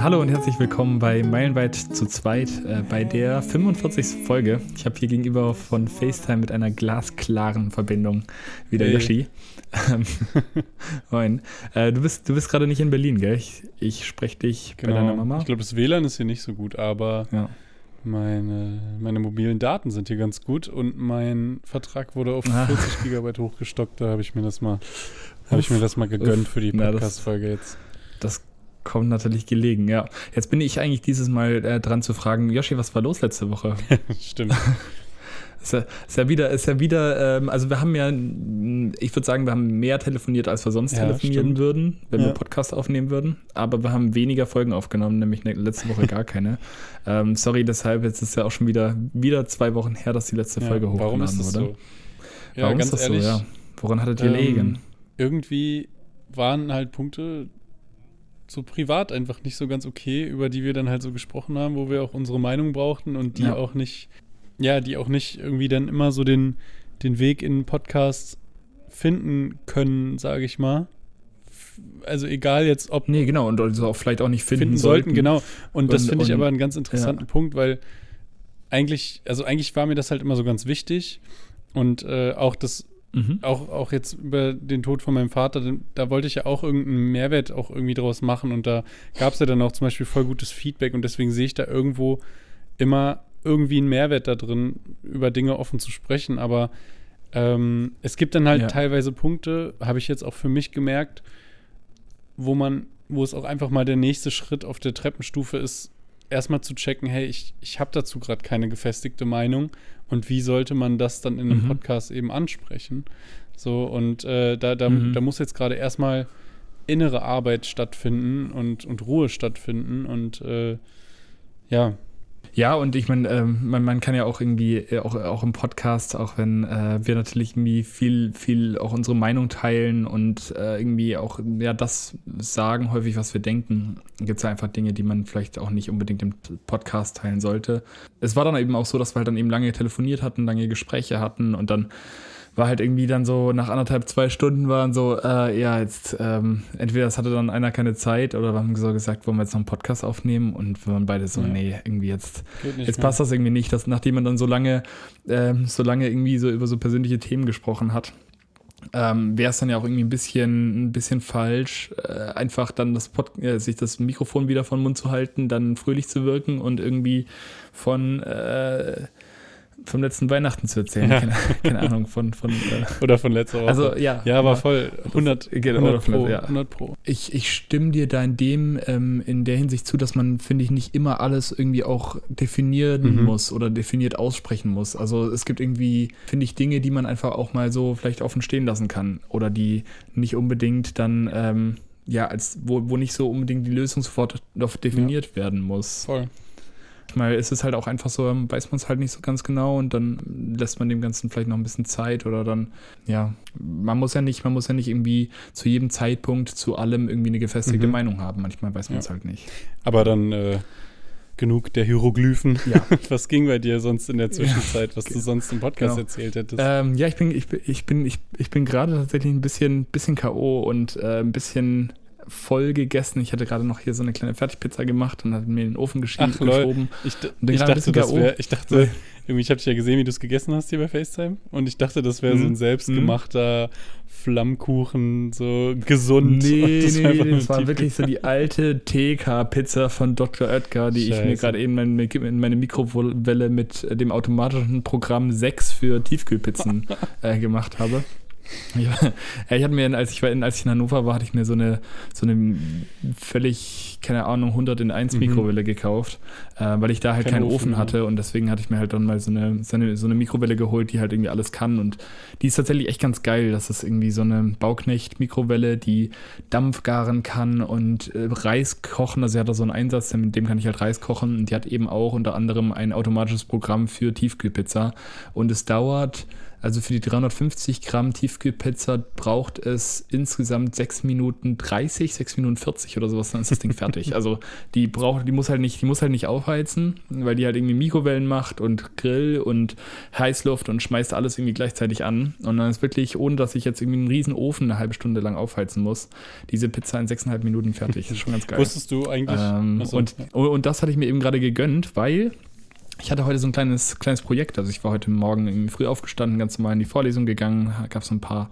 Hallo und herzlich willkommen bei Meilenweit zu zweit, äh, bei der 45. Folge. Ich habe hier gegenüber von FaceTime mit einer glasklaren Verbindung wieder hey. Yoshi. Ähm, moin. Äh, du bist, du bist gerade nicht in Berlin, gell? Ich, ich spreche dich genau. bei deiner Mama. Ich glaube, das WLAN ist hier nicht so gut, aber ja. meine, meine mobilen Daten sind hier ganz gut und mein Vertrag wurde auf 40 ah. Gigabyte hochgestockt. Da habe ich mir das mal, habe ich mir das mal gegönnt Uff. für die Podcast-Folge jetzt. Das kommt natürlich gelegen, ja. Jetzt bin ich eigentlich dieses Mal äh, dran zu fragen, Yoshi, was war los letzte Woche? Stimmt. ist, ja, ist ja wieder, ist ja wieder, ähm, also wir haben ja, ich würde sagen, wir haben mehr telefoniert, als wir sonst ja, telefonieren stimmt. würden, wenn ja. wir Podcast aufnehmen würden. Aber wir haben weniger Folgen aufgenommen, nämlich ne, letzte Woche gar keine. ähm, sorry, deshalb, jetzt ist ja auch schon wieder, wieder zwei Wochen her, dass die letzte Folge hochgeladen warum ist das wurde. So? Ja, warum ist das ehrlich, so, ja? Woran hattet ihr ähm, gelegen? Irgendwie waren halt Punkte, so privat einfach nicht so ganz okay, über die wir dann halt so gesprochen haben, wo wir auch unsere Meinung brauchten und die ja. auch nicht, ja, die auch nicht irgendwie dann immer so den, den Weg in Podcasts finden können, sage ich mal. Also egal jetzt, ob. Nee, genau, und also auch vielleicht auch nicht finden, finden sollten. Genau. Und, und das finde ich aber einen ganz interessanten ja. Punkt, weil eigentlich, also eigentlich war mir das halt immer so ganz wichtig. Und äh, auch das Mhm. Auch, auch jetzt über den Tod von meinem Vater, da wollte ich ja auch irgendeinen Mehrwert auch irgendwie draus machen und da gab es ja dann auch zum Beispiel voll gutes Feedback und deswegen sehe ich da irgendwo immer irgendwie einen Mehrwert da drin, über Dinge offen zu sprechen, aber ähm, es gibt dann halt ja. teilweise Punkte, habe ich jetzt auch für mich gemerkt, wo man, wo es auch einfach mal der nächste Schritt auf der Treppenstufe ist, erstmal zu checken, hey, ich, ich habe dazu gerade keine gefestigte Meinung und wie sollte man das dann in einem mhm. Podcast eben ansprechen? So, und äh, da, da, mhm. da muss jetzt gerade erstmal innere Arbeit stattfinden und, und Ruhe stattfinden und äh, ja, ja, und ich meine, ähm, man, man, kann ja auch irgendwie, äh, auch, auch im Podcast, auch wenn äh, wir natürlich irgendwie viel, viel auch unsere Meinung teilen und äh, irgendwie auch ja das sagen, häufig, was wir denken, gibt es ja einfach Dinge, die man vielleicht auch nicht unbedingt im Podcast teilen sollte. Es war dann eben auch so, dass wir halt dann eben lange telefoniert hatten, lange Gespräche hatten und dann war halt irgendwie dann so nach anderthalb, zwei Stunden waren so, äh, ja, jetzt ähm, entweder es hatte dann einer keine Zeit oder wir haben so gesagt, wollen wir jetzt noch einen Podcast aufnehmen und wir waren beide so, ja. nee, irgendwie jetzt, jetzt passt das irgendwie nicht, dass nachdem man dann so lange, ähm, so lange irgendwie so über so persönliche Themen gesprochen hat. Ähm, wäre es dann ja auch irgendwie ein bisschen, ein bisschen falsch, äh, einfach dann das Pod äh, sich das Mikrofon wieder von Mund zu halten, dann fröhlich zu wirken und irgendwie von äh, vom letzten Weihnachten zu erzählen. Ja. Keine, keine, Ahnung, von. von äh, Oder von letzter Woche. Also, ja. Ja, war voll 100, 100, 100 Pro. Ja. 100 Pro. Ich, ich stimme dir da in dem, ähm, in der Hinsicht zu, dass man, finde ich, nicht immer alles irgendwie auch definieren mhm. muss oder definiert aussprechen muss. Also, es gibt irgendwie, finde ich, Dinge, die man einfach auch mal so vielleicht offen stehen lassen kann oder die nicht unbedingt dann. Ähm, ja, als wo, wo nicht so unbedingt die Lösung sofort definiert ja. werden muss. Voll. Manchmal ist es halt auch einfach so, weiß man es halt nicht so ganz genau und dann lässt man dem Ganzen vielleicht noch ein bisschen Zeit oder dann, ja, man muss ja nicht, man muss ja nicht irgendwie zu jedem Zeitpunkt zu allem irgendwie eine gefestigte mhm. Meinung haben. Manchmal weiß man es ja. halt nicht. Aber dann äh, genug der Hieroglyphen. Ja. Was ging bei dir sonst in der Zwischenzeit, was du sonst im Podcast genau. erzählt hättest? Ähm, ja, ich bin, ich bin, ich bin, ich, ich bin gerade tatsächlich ein bisschen, bisschen K.O. und äh, ein bisschen voll gegessen. Ich hatte gerade noch hier so eine kleine Fertigpizza gemacht und hatte mir in den Ofen geschieben, Ach, geschoben. Ich, ich dachte, das wär, ich dachte, irgendwie, ich habe dich ja gesehen, wie du es gegessen hast hier bei FaceTime. Und ich dachte, das wäre mhm. so ein mhm. selbstgemachter Flammkuchen, so gesund. Nee, das nee, nee, das war wirklich so die alte TK-Pizza von Dr. Oetker, die Scheiße. ich mir gerade eben in meine Mikrowelle mit dem automatischen Programm 6 für Tiefkühlpizzen äh, gemacht habe. Ja, ich hatte mir, als ich, als ich in Hannover war, hatte ich mir so eine, so eine völlig, keine Ahnung, 100 in 1 mhm. Mikrowelle gekauft, äh, weil ich da halt Kein keinen Ofen, Ofen hatte und deswegen hatte ich mir halt dann mal so eine, so eine, so eine Mikrowelle geholt, die halt irgendwie alles kann und die ist tatsächlich echt ganz geil. Das ist irgendwie so eine Bauknecht-Mikrowelle, die Dampf garen kann und äh, Reis kochen. Also sie hat da so einen Einsatz, mit dem kann ich halt Reis kochen und die hat eben auch unter anderem ein automatisches Programm für Tiefkühlpizza und es dauert Also für die 350 Gramm Tiefkühlpizza braucht es insgesamt 6 Minuten 30, 6 Minuten 40 oder sowas, dann ist das Ding fertig. Also die braucht, die muss halt nicht, die muss halt nicht aufheizen, weil die halt irgendwie Mikrowellen macht und Grill und Heißluft und schmeißt alles irgendwie gleichzeitig an. Und dann ist wirklich, ohne dass ich jetzt irgendwie einen riesen Ofen eine halbe Stunde lang aufheizen muss, diese Pizza in 6,5 Minuten fertig. Das ist schon ganz geil. Wusstest du eigentlich? Ähm, also, und, ja. und das hatte ich mir eben gerade gegönnt, weil ich hatte heute so ein kleines, kleines Projekt. Also ich war heute Morgen früh aufgestanden, ganz normal in die Vorlesung gegangen, gab so ein paar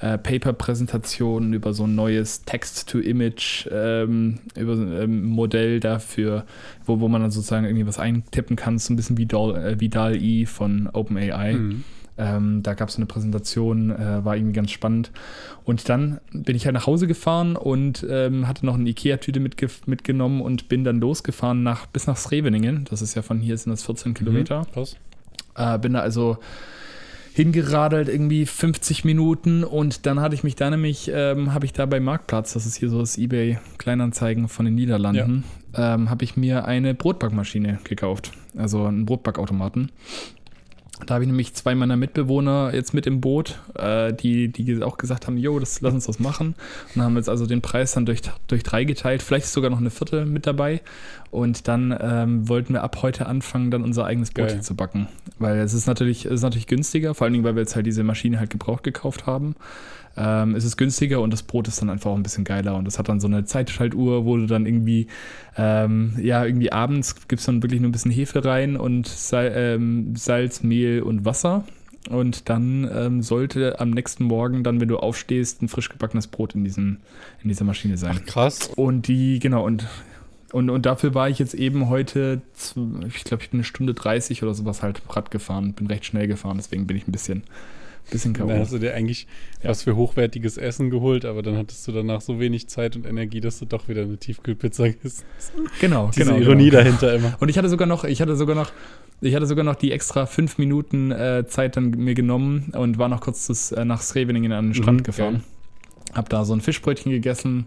äh, Paper-Präsentationen über so ein neues Text-to-Image ähm, über ähm, Modell dafür, wo, wo man dann sozusagen irgendwie was eintippen kann, so ein bisschen wie DAL-E äh, von OpenAI. Mhm. Ähm, da gab es eine Präsentation, äh, war irgendwie ganz spannend. Und dann bin ich halt nach Hause gefahren und ähm, hatte noch eine Ikea-Tüte mitge mitgenommen und bin dann losgefahren nach, bis nach Sreveningen. Das ist ja von hier sind das 14 mhm, Kilometer. Krass. Äh, bin da also hingeradelt, irgendwie 50 Minuten und dann hatte ich mich da nämlich, ähm, habe ich da bei Marktplatz, das ist hier so das Ebay Kleinanzeigen von den Niederlanden, ja. ähm, habe ich mir eine Brotbackmaschine gekauft, also einen Brotbackautomaten. Da habe ich nämlich zwei meiner Mitbewohner jetzt mit im Boot, äh, die, die auch gesagt haben, jo, das, lass uns das machen. Und haben jetzt also den Preis dann durch, durch drei geteilt, vielleicht ist sogar noch eine Viertel mit dabei. Und dann ähm, wollten wir ab heute anfangen, dann unser eigenes Brot zu backen. Weil es ist natürlich, es ist natürlich günstiger, vor allen Dingen, weil wir jetzt halt diese Maschine halt gebraucht gekauft haben ähm, ist es günstiger und das Brot ist dann einfach auch ein bisschen geiler. Und das hat dann so eine Zeitschaltuhr, wo du dann irgendwie, ähm, ja, irgendwie abends gibt es dann wirklich nur ein bisschen Hefe rein und Sal ähm, Salz, Mehl und Wasser. Und dann ähm, sollte am nächsten Morgen, dann, wenn du aufstehst, ein frisch gebackenes Brot in, diesem, in dieser Maschine sein. Ach, krass. Und die, genau, und und, und dafür war ich jetzt eben heute, ich glaube, ich bin eine Stunde 30 oder sowas halt Rad gefahren, bin recht schnell gefahren, deswegen bin ich ein bisschen, Bisschen K.O. Dann hast du dir eigentlich ja. was für hochwertiges Essen geholt, aber dann hattest du danach so wenig Zeit und Energie, dass du doch wieder eine Tiefkühlpizza isst. Genau, Diese genau. Ironie genau. dahinter immer. Und ich hatte sogar noch, ich hatte sogar noch, ich hatte sogar noch die extra fünf Minuten äh, Zeit dann mir genommen und war noch kurz das, äh, nach Sreveningen an den Strand mhm, gefahren. Geil. Hab da so ein Fischbrötchen gegessen,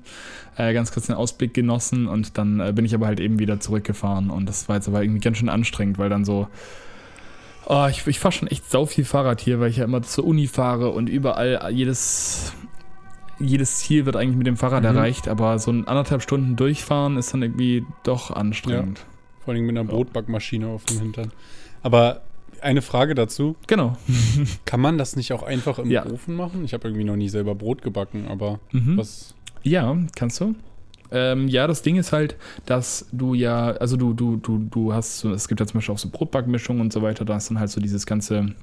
äh, ganz kurz den Ausblick genossen und dann äh, bin ich aber halt eben wieder zurückgefahren und das war jetzt aber irgendwie ganz schön anstrengend, weil dann so Oh, ich, ich fahre schon echt sau viel Fahrrad hier, weil ich ja immer zur Uni fahre und überall jedes, jedes Ziel wird eigentlich mit dem Fahrrad mhm. erreicht, aber so ein anderthalb Stunden durchfahren ist dann irgendwie doch anstrengend. Ja, vor allem mit einer Brotbackmaschine auf dem Hintern. Aber eine Frage dazu. Genau. Kann man das nicht auch einfach im ja. Ofen machen? Ich habe irgendwie noch nie selber Brot gebacken, aber mhm. was. Ja, kannst du. Ähm, ja, das Ding ist halt, dass du ja, also du, du, du, du hast, so, es gibt ja zum Beispiel auch so Brotbackmischungen und so weiter, da ist dann halt so dieses ganze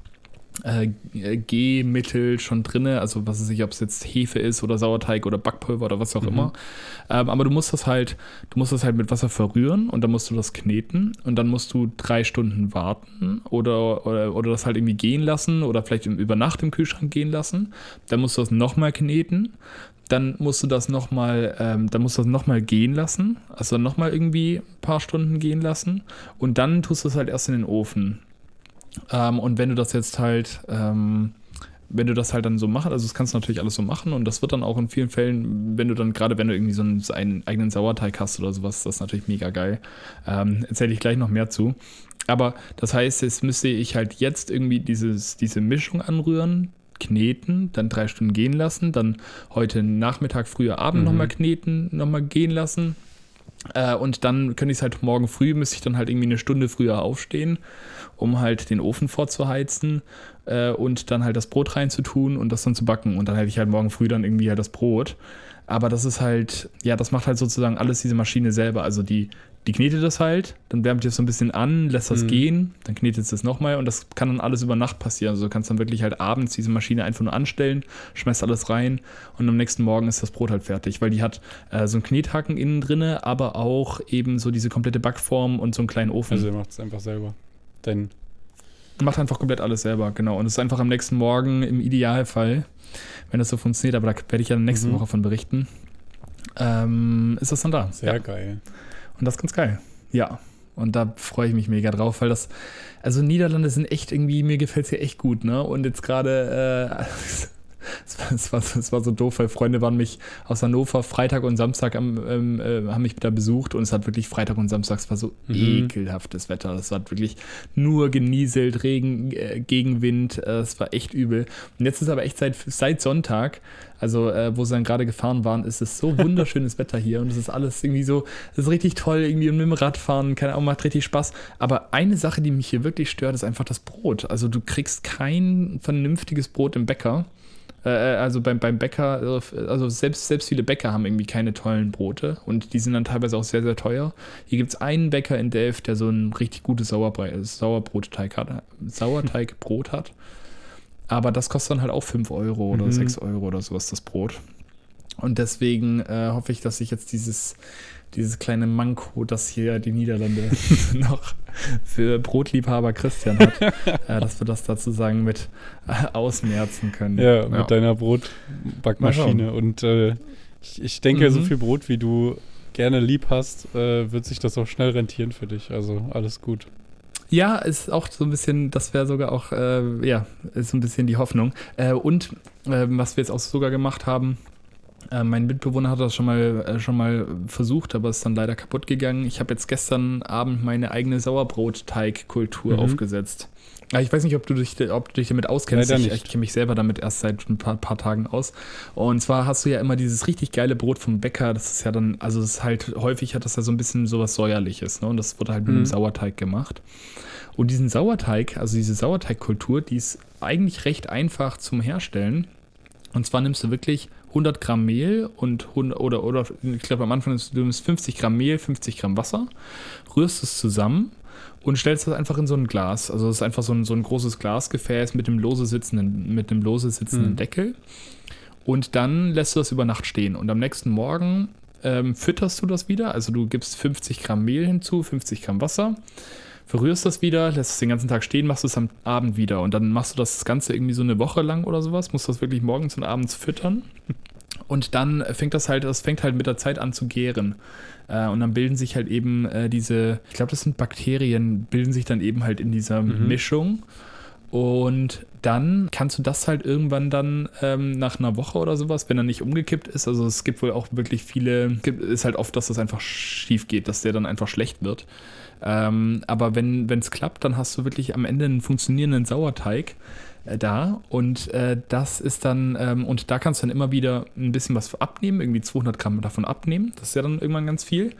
äh, G-Mittel schon drin, also was weiß ich, ob es jetzt Hefe ist oder Sauerteig oder Backpulver oder was auch mhm. immer. Ähm, aber du musst das halt, du musst das halt mit Wasser verrühren und dann musst du das kneten und dann musst du drei Stunden warten oder, oder, oder das halt irgendwie gehen lassen oder vielleicht über Nacht im Kühlschrank gehen lassen. Dann musst du das nochmal kneten dann musst du das nochmal, ähm, dann musst du das nochmal gehen lassen, also nochmal irgendwie ein paar Stunden gehen lassen und dann tust du es halt erst in den Ofen. Ähm, und wenn du das jetzt halt, ähm, wenn du das halt dann so machst, also das kannst du natürlich alles so machen und das wird dann auch in vielen Fällen, wenn du dann, gerade wenn du irgendwie so einen, einen eigenen Sauerteig hast oder sowas, das ist natürlich mega geil. Ähm, Erzähle ich gleich noch mehr zu. Aber das heißt, jetzt müsste ich halt jetzt irgendwie dieses, diese Mischung anrühren, kneten, dann drei Stunden gehen lassen, dann heute Nachmittag, früher Abend mhm. nochmal kneten, nochmal gehen lassen. Äh, und dann könnte ich es halt morgen früh, müsste ich dann halt irgendwie eine Stunde früher aufstehen, um halt den Ofen vorzuheizen äh, und dann halt das Brot reinzutun und das dann zu backen. Und dann hätte ich halt morgen früh dann irgendwie halt das Brot. Aber das ist halt, ja, das macht halt sozusagen alles diese Maschine selber. Also die, die knetet das halt, dann wärmt ihr es so ein bisschen an, lässt das mhm. gehen, dann knetet es das nochmal und das kann dann alles über Nacht passieren. Also du kannst dann wirklich halt abends diese Maschine einfach nur anstellen, schmeißt alles rein und am nächsten Morgen ist das Brot halt fertig, weil die hat äh, so einen Knethaken innen drinne, aber auch eben so diese komplette Backform und so einen kleinen Ofen. Also er macht es einfach selber. Denn macht einfach komplett alles selber, genau. Und es ist einfach am nächsten Morgen im Idealfall, wenn das so funktioniert, aber da werde ich ja nächste mhm. Woche von berichten, ähm, ist das dann da. Sehr ja. geil. Und das ist ganz geil. Ja. Und da freue ich mich mega drauf, weil das, also Niederlande sind echt irgendwie, mir gefällt es hier echt gut, ne? Und jetzt gerade, äh, es war, es war, es war so doof, weil Freunde waren mich aus Hannover Freitag und Samstag am, ähm, äh, haben mich da besucht und es hat wirklich Freitag und Samstag, es war so mhm. ekelhaftes Wetter. Es war wirklich nur genieselt, Regen, äh, Gegenwind, äh, es war echt übel. Und jetzt ist aber echt seit, seit Sonntag also, äh, wo sie dann gerade gefahren waren, ist es so wunderschönes Wetter hier und es ist alles irgendwie so, es ist richtig toll, irgendwie mit dem Radfahren, keine Ahnung, macht richtig Spaß. Aber eine Sache, die mich hier wirklich stört, ist einfach das Brot. Also, du kriegst kein vernünftiges Brot im Bäcker. Äh, äh, also beim, beim Bäcker, also selbst, selbst viele Bäcker haben irgendwie keine tollen Brote und die sind dann teilweise auch sehr, sehr teuer. Hier gibt es einen Bäcker in Delft, der so ein richtig gutes Sauerbrotteig hat, Sauerteigbrot hat. Aber das kostet dann halt auch 5 Euro oder mhm. 6 Euro oder sowas, das Brot. Und deswegen äh, hoffe ich, dass ich jetzt dieses, dieses kleine Manko, das hier die Niederlande noch für Brotliebhaber Christian hat, äh, dass wir das dazu sagen mit äh, ausmerzen können. Ja, ja, mit deiner Brotbackmaschine. Und äh, ich, ich, denke, mhm. so viel Brot, wie du gerne lieb hast, äh, wird sich das auch schnell rentieren für dich. Also alles gut. Ja, ist auch so ein bisschen, das wäre sogar auch, äh, ja, ist so ein bisschen die Hoffnung. Und was wir jetzt auch sogar gemacht haben, äh, mein Mitbewohner hat das schon mal, äh, schon mal versucht, aber ist dann leider kaputt gegangen. Ich habe jetzt gestern Abend meine eigene Sauerbrotteigkultur mhm. aufgesetzt. Ich weiß nicht, ob du dich, ob du dich damit auskennst. Ich, ich kenne mich selber damit erst seit ein paar, paar, Tagen aus. Und zwar hast du ja immer dieses richtig geile Brot vom Bäcker. Das ist ja dann, also es ist halt häufig hat das ja so ein bisschen sowas säuerliches. Ne? Und das wurde halt mit einem mhm. Sauerteig gemacht. Und diesen Sauerteig, also diese Sauerteigkultur, die ist eigentlich recht einfach zum Herstellen. Und zwar nimmst du wirklich 100 Gramm Mehl und 100, oder, oder ich glaube am Anfang du nimmst 50 Gramm Mehl, 50 Gramm Wasser, rührst es zusammen und stellst das einfach in so ein Glas. Also es ist einfach so ein, so ein großes Glasgefäß mit dem lose sitzenden, mit einem lose sitzenden mhm. Deckel. Und dann lässt du das über Nacht stehen. Und am nächsten Morgen ähm, fütterst du das wieder. Also du gibst 50 Gramm Mehl hinzu, 50 Gramm Wasser verrührst das wieder, lässt es den ganzen Tag stehen, machst es am Abend wieder. Und dann machst du das Ganze irgendwie so eine Woche lang oder sowas, musst das wirklich morgens und abends füttern. Und dann fängt das halt, das fängt halt mit der Zeit an zu gären. Äh, und dann bilden sich halt eben äh, diese, ich glaube, das sind Bakterien, bilden sich dann eben halt in dieser mhm. Mischung. Und dann kannst du das halt irgendwann dann ähm, nach einer Woche oder sowas, wenn er nicht umgekippt ist. Also es gibt wohl auch wirklich viele, ist halt oft, dass das einfach schief geht, dass der dann einfach schlecht wird. Ähm, aber wenn es klappt, dann hast du wirklich am Ende einen funktionierenden Sauerteig äh, da und äh, das ist dann, ähm, und da kannst du dann immer wieder ein bisschen was abnehmen, irgendwie 200 Gramm davon abnehmen, das ist ja dann irgendwann ganz viel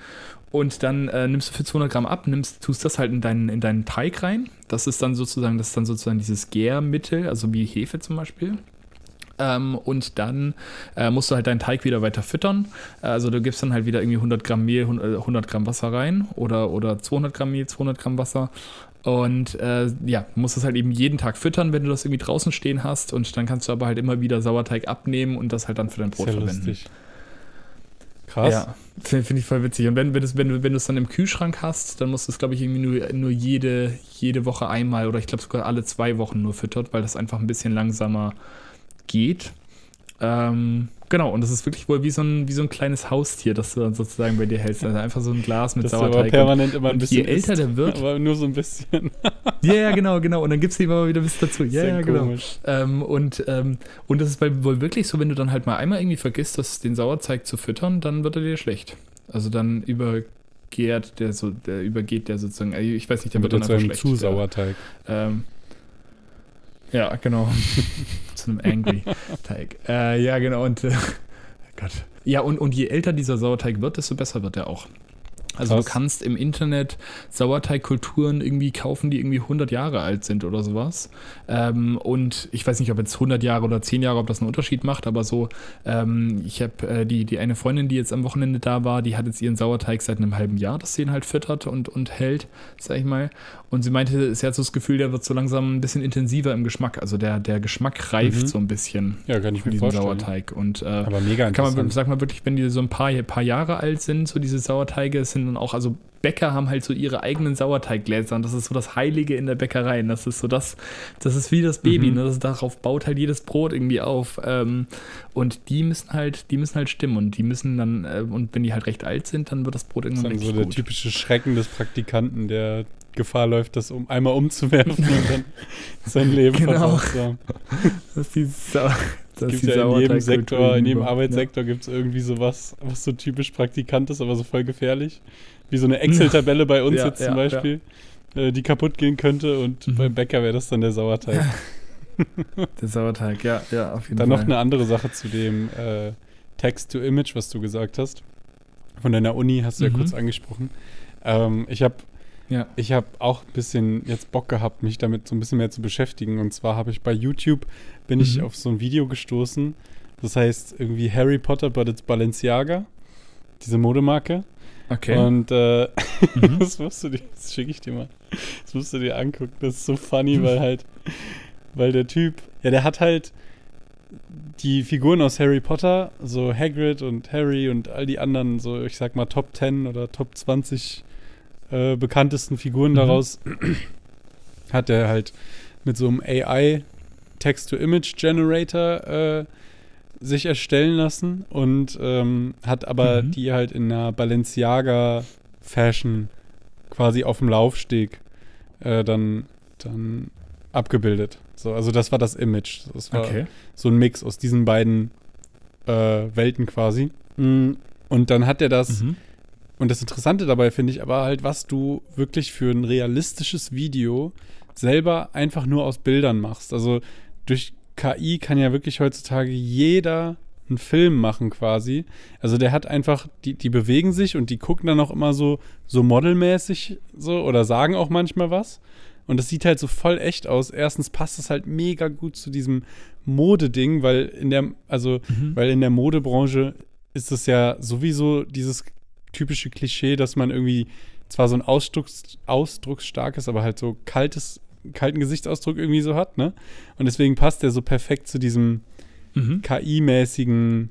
und dann äh, nimmst du für 200 Gramm ab, nimmst, tust das halt in deinen, in deinen Teig rein, das ist dann sozusagen, das ist dann sozusagen dieses Gärmittel, also wie Hefe zum Beispiel ähm, und dann äh, musst du halt deinen Teig wieder weiter füttern. Also du gibst dann halt wieder irgendwie 100 Gramm Mehl, 100 äh, Gramm Wasser rein oder, oder 200 Gramm Mehl, 200 Gramm Wasser. Und äh, ja, musst es halt eben jeden Tag füttern, wenn du das irgendwie draußen stehen hast. Und dann kannst du aber halt immer wieder Sauerteig abnehmen und das halt dann für dein Brot verwenden. Lustig. Krass. Ja, finde find ich voll witzig. Und wenn, wenn, wenn, du, wenn du es dann im Kühlschrank hast, dann musst du es, glaube ich, irgendwie nur, nur jede, jede Woche einmal oder ich glaube sogar alle zwei Wochen nur füttert, weil das einfach ein bisschen langsamer geht. Ähm, genau, und das ist wirklich wohl wie so, ein, wie so ein kleines Haustier, das du dann sozusagen bei dir hältst. Also einfach so ein Glas mit das Sauerteig. Aber permanent immer ein bisschen. Je älter der wird. Aber nur so ein bisschen. Ja, ja, genau, genau. Und dann gibt es immer wieder was dazu. Ja, ja, genau. Ähm, und, ähm, und das ist wohl wirklich so, wenn du dann halt mal einmal irgendwie vergisst, das, den Sauerteig zu füttern, dann wird er dir schlecht. Also dann übergeht der so, der übergeht der sozusagen, äh, ich weiß nicht, der wird dann einfach schlecht. Zu Sauerteig. Ähm, ja, genau. Zu einem Angry-Teig. Äh, ja, genau. Und äh, Gott. Ja, und, und je älter dieser Sauerteig wird, desto besser wird er auch. Also Krass. du kannst im Internet Sauerteigkulturen irgendwie kaufen, die irgendwie 100 Jahre alt sind oder sowas. Ähm, und ich weiß nicht, ob jetzt 100 Jahre oder 10 Jahre, ob das einen Unterschied macht, aber so, ähm, ich habe äh, die, die eine Freundin, die jetzt am Wochenende da war, die hat jetzt ihren Sauerteig seit einem halben Jahr, dass sie ihn halt füttert und, und hält, sag ich mal. Und sie meinte, sie hat so das Gefühl, der wird so langsam ein bisschen intensiver im Geschmack. Also der, der Geschmack reift mhm. so ein bisschen. Ja, kann ich mir vorstellen. Sauerteig. Und, äh, aber mega interessant. Kann man, sag mal wirklich, wenn die so ein paar, paar Jahre alt sind, so diese Sauerteige, sind dann auch, also Bäcker haben halt so ihre eigenen Sauerteiggläser und das ist so das Heilige in der Bäckerei. Und das ist so das, das ist wie das Baby, mhm. ne? das, darauf baut halt jedes Brot irgendwie auf. Ähm, und die müssen halt, die müssen halt stimmen und die müssen dann, äh, und wenn die halt recht alt sind, dann wird das Brot irgendwann das ist so der gut. typische Schrecken des Praktikanten, der Gefahr läuft, das um einmal umzuwerfen und dann sein Leben genau. Das ist die Sau Das gibt ja in jedem Sektor, in jedem Arbeitssektor ja. gibt es irgendwie sowas, was so typisch Praktikant ist, aber so voll gefährlich. Wie so eine Excel-Tabelle bei uns ja, jetzt zum Beispiel, äh, die kaputt gehen könnte und mhm. beim Bäcker wäre das dann der Sauerteig. der Sauerteig, ja, ja, auf jeden dann Fall. Dann noch eine andere Sache zu dem äh, Text-to-Image, was du gesagt hast. Von deiner Uni hast du mhm. ja kurz angesprochen. Ähm, ich habe ja. Ich habe auch ein bisschen jetzt Bock gehabt, mich damit so ein bisschen mehr zu beschäftigen. Und zwar habe ich bei YouTube, bin mhm. ich auf so ein Video gestoßen. Das heißt irgendwie Harry Potter, but it's Balenciaga. Diese Modemarke. Okay. Und äh, mhm. das musst du dir, das schicke ich dir mal. Das musst du dir angucken. Das ist so funny, weil halt, weil der Typ, ja, der hat halt die Figuren aus Harry Potter, so Hagrid und Harry und all die anderen, so ich sag mal Top 10 oder Top 20 äh, bekanntesten Figuren mhm. daraus hat er halt mit so einem AI Text-to-Image-Generator äh, sich erstellen lassen und ähm, hat aber mhm. die halt in einer Balenciaga-Fashion quasi auf dem Laufsteg äh, dann, dann abgebildet. So, also das war das Image. Das war okay. so ein Mix aus diesen beiden äh, Welten quasi. Mm, und dann hat er das mhm. Und das Interessante dabei finde ich aber halt, was du wirklich für ein realistisches Video selber einfach nur aus Bildern machst. Also durch KI kann ja wirklich heutzutage jeder einen Film machen quasi. Also der hat einfach, die, die bewegen sich und die gucken dann auch immer so, so modelmäßig so oder sagen auch manchmal was. Und das sieht halt so voll echt aus. Erstens passt es halt mega gut zu diesem Modeding, weil in der, also, mhm. weil in der Modebranche ist es ja sowieso dieses typische Klischee, dass man irgendwie zwar so ein Ausdrucks, ausdrucksstarkes, aber halt so kaltes, kalten Gesichtsausdruck irgendwie so hat, ne? Und deswegen passt der so perfekt zu diesem mhm. KI-mäßigen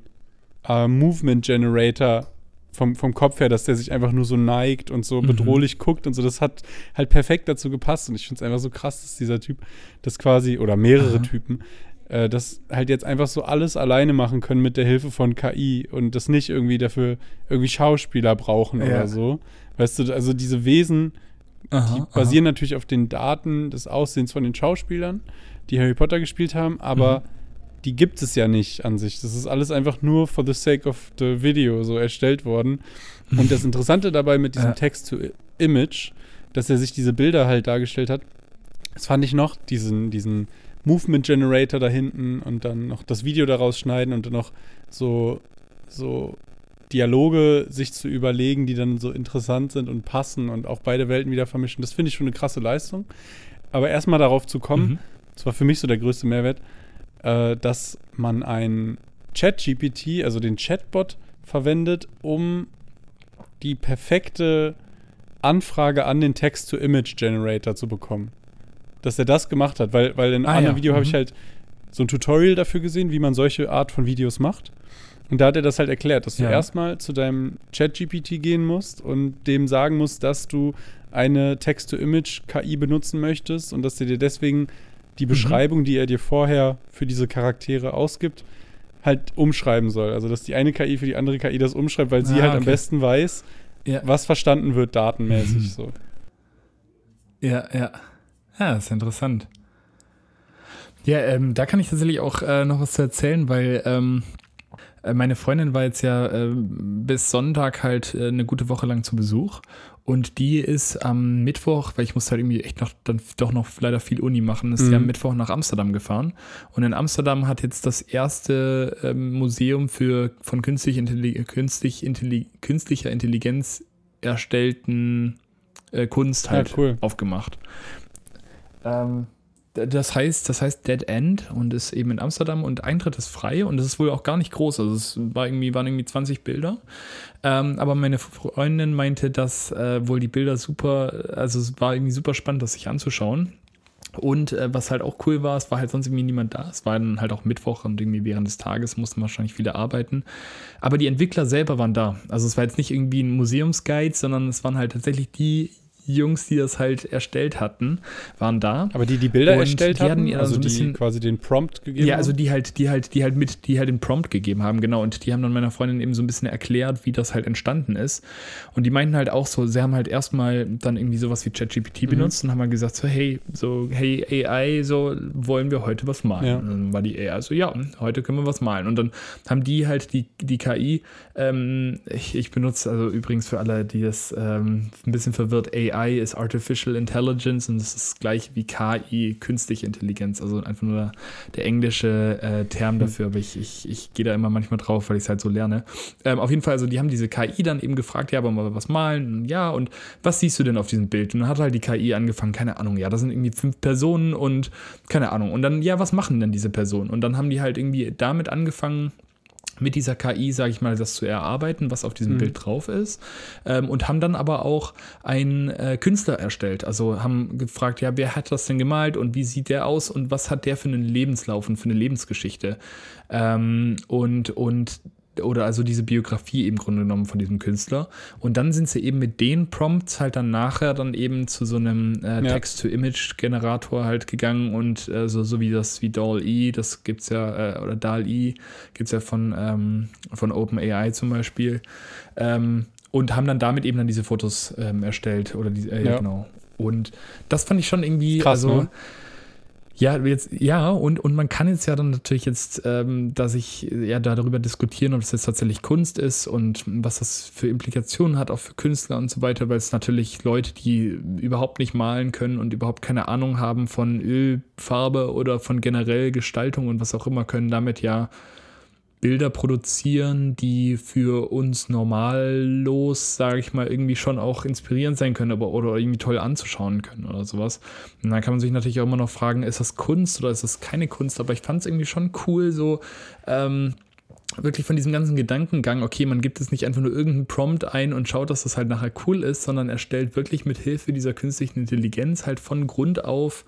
äh, Movement Generator vom, vom Kopf her, dass der sich einfach nur so neigt und so mhm. bedrohlich guckt und so. Das hat halt perfekt dazu gepasst. Und ich finde es einfach so krass, dass dieser Typ das quasi, oder mehrere Aha. Typen, äh, das halt jetzt einfach so alles alleine machen können mit der Hilfe von KI und das nicht irgendwie dafür irgendwie Schauspieler brauchen ja. oder so. Weißt du, also diese Wesen, aha, die basieren aha. natürlich auf den Daten des Aussehens von den Schauspielern, die Harry Potter gespielt haben, aber mhm. die gibt es ja nicht an sich. Das ist alles einfach nur for the sake of the video so erstellt worden. Und das Interessante dabei mit diesem ja. Text-to-Image, dass er sich diese Bilder halt dargestellt hat, das fand ich noch, diesen, diesen Movement Generator da hinten und dann noch das Video daraus schneiden und dann noch so, so Dialoge sich zu überlegen, die dann so interessant sind und passen und auch beide Welten wieder vermischen. Das finde ich schon eine krasse Leistung. Aber erstmal darauf zu kommen, mhm. das war für mich so der größte Mehrwert, äh, dass man ein Chat-GPT, also den Chatbot, verwendet, um die perfekte Anfrage an den Text-to-Image-Generator zu bekommen dass er das gemacht hat, weil, weil in einem ah, anderen ja. Video mhm. habe ich halt so ein Tutorial dafür gesehen, wie man solche Art von Videos macht. Und da hat er das halt erklärt, dass du ja. erstmal zu deinem Chat-GPT gehen musst und dem sagen musst, dass du eine Text-to-Image-KI benutzen möchtest und dass er dir deswegen die mhm. Beschreibung, die er dir vorher für diese Charaktere ausgibt, halt umschreiben soll. Also, dass die eine KI für die andere KI das umschreibt, weil sie ah, halt okay. am besten weiß, ja. was verstanden wird datenmäßig mhm. so. Ja, ja. Ja, ist interessant. Ja, ähm, da kann ich tatsächlich auch äh, noch was zu erzählen, weil ähm, äh, meine Freundin war jetzt ja äh, bis Sonntag halt äh, eine gute Woche lang zu Besuch und die ist am Mittwoch, weil ich musste halt irgendwie echt noch dann doch noch leider viel Uni machen, ist mhm. ja am Mittwoch nach Amsterdam gefahren und in Amsterdam hat jetzt das erste ähm, Museum für von künstlich Intelli künstlich Intelli künstlicher Intelligenz erstellten äh, Kunst halt ja, cool. aufgemacht. Ähm, das heißt, das heißt Dead End und ist eben in Amsterdam und Eintritt ist frei und es ist wohl auch gar nicht groß. Also es war irgendwie, waren irgendwie 20 Bilder. Ähm, aber meine Freundin meinte, dass äh, wohl die Bilder super, also es war irgendwie super spannend, das sich anzuschauen. Und äh, was halt auch cool war, es war halt sonst irgendwie niemand da. Es war dann halt auch Mittwoch und irgendwie während des Tages mussten wahrscheinlich viele arbeiten. Aber die Entwickler selber waren da. Also es war jetzt nicht irgendwie ein Museumsguide, sondern es waren halt tatsächlich die Jungs, die das halt erstellt hatten, waren da. Aber die die Bilder und erstellt die hatten, also so ein bisschen, quasi den Prompt gegeben Ja, also die halt, die halt, die halt mit, die halt den Prompt gegeben haben, genau. Und die haben dann meiner Freundin eben so ein bisschen erklärt, wie das halt entstanden ist. Und die meinten halt auch so, sie haben halt erstmal dann irgendwie sowas wie ChatGPT mhm. benutzt und haben halt gesagt so, hey, so, hey AI, so wollen wir heute was malen. Ja. Und dann war die AI so, ja, heute können wir was malen. Und dann haben die halt die, die KI, ähm, ich, ich benutze also übrigens für alle, die das ähm, ein bisschen verwirrt, AI ist Artificial Intelligence und das ist das gleiche wie KI, künstliche Intelligenz, also einfach nur der englische äh, Term hm. dafür, aber ich, ich, ich gehe da immer manchmal drauf, weil ich es halt so lerne. Ähm, auf jeden Fall, also die haben diese KI dann eben gefragt, ja, wollen wir was malen? Ja, und was siehst du denn auf diesem Bild? Und dann hat halt die KI angefangen, keine Ahnung, ja, da sind irgendwie fünf Personen und keine Ahnung. Und dann, ja, was machen denn diese Personen? Und dann haben die halt irgendwie damit angefangen, mit dieser KI, sage ich mal, das zu erarbeiten, was auf diesem mhm. Bild drauf ist. Ähm, und haben dann aber auch einen äh, Künstler erstellt. Also haben gefragt, ja, wer hat das denn gemalt und wie sieht der aus und was hat der für einen Lebenslauf und für eine Lebensgeschichte. Ähm, und, und oder also diese Biografie im Grunde genommen von diesem Künstler. Und dann sind sie eben mit den Prompts halt dann nachher dann eben zu so einem äh, ja. Text-to-Image-Generator halt gegangen und äh, so, so wie das wie DAL-E, das gibt's ja, äh, oder DAL-E gibt's ja von, ähm, von OpenAI zum Beispiel. Ähm, und haben dann damit eben dann diese Fotos ähm, erstellt oder die, äh, ja. genau. Und das fand ich schon irgendwie, Krass, also ne? Ja, jetzt, ja, und, und man kann jetzt ja dann natürlich jetzt, ähm, dass ich ja darüber diskutieren, ob es jetzt tatsächlich Kunst ist und was das für Implikationen hat, auch für Künstler und so weiter, weil es natürlich Leute, die überhaupt nicht malen können und überhaupt keine Ahnung haben von Ölfarbe oder von generell Gestaltung und was auch immer, können damit ja Bilder produzieren, die für uns normallos, sage ich mal, irgendwie schon auch inspirierend sein können, aber oder irgendwie toll anzuschauen können oder sowas. Und dann kann man sich natürlich auch immer noch fragen, ist das Kunst oder ist das keine Kunst? Aber ich fand es irgendwie schon cool, so ähm, wirklich von diesem ganzen Gedankengang, okay, man gibt es nicht einfach nur irgendeinen Prompt ein und schaut, dass das halt nachher cool ist, sondern er stellt wirklich mit Hilfe dieser künstlichen Intelligenz halt von Grund auf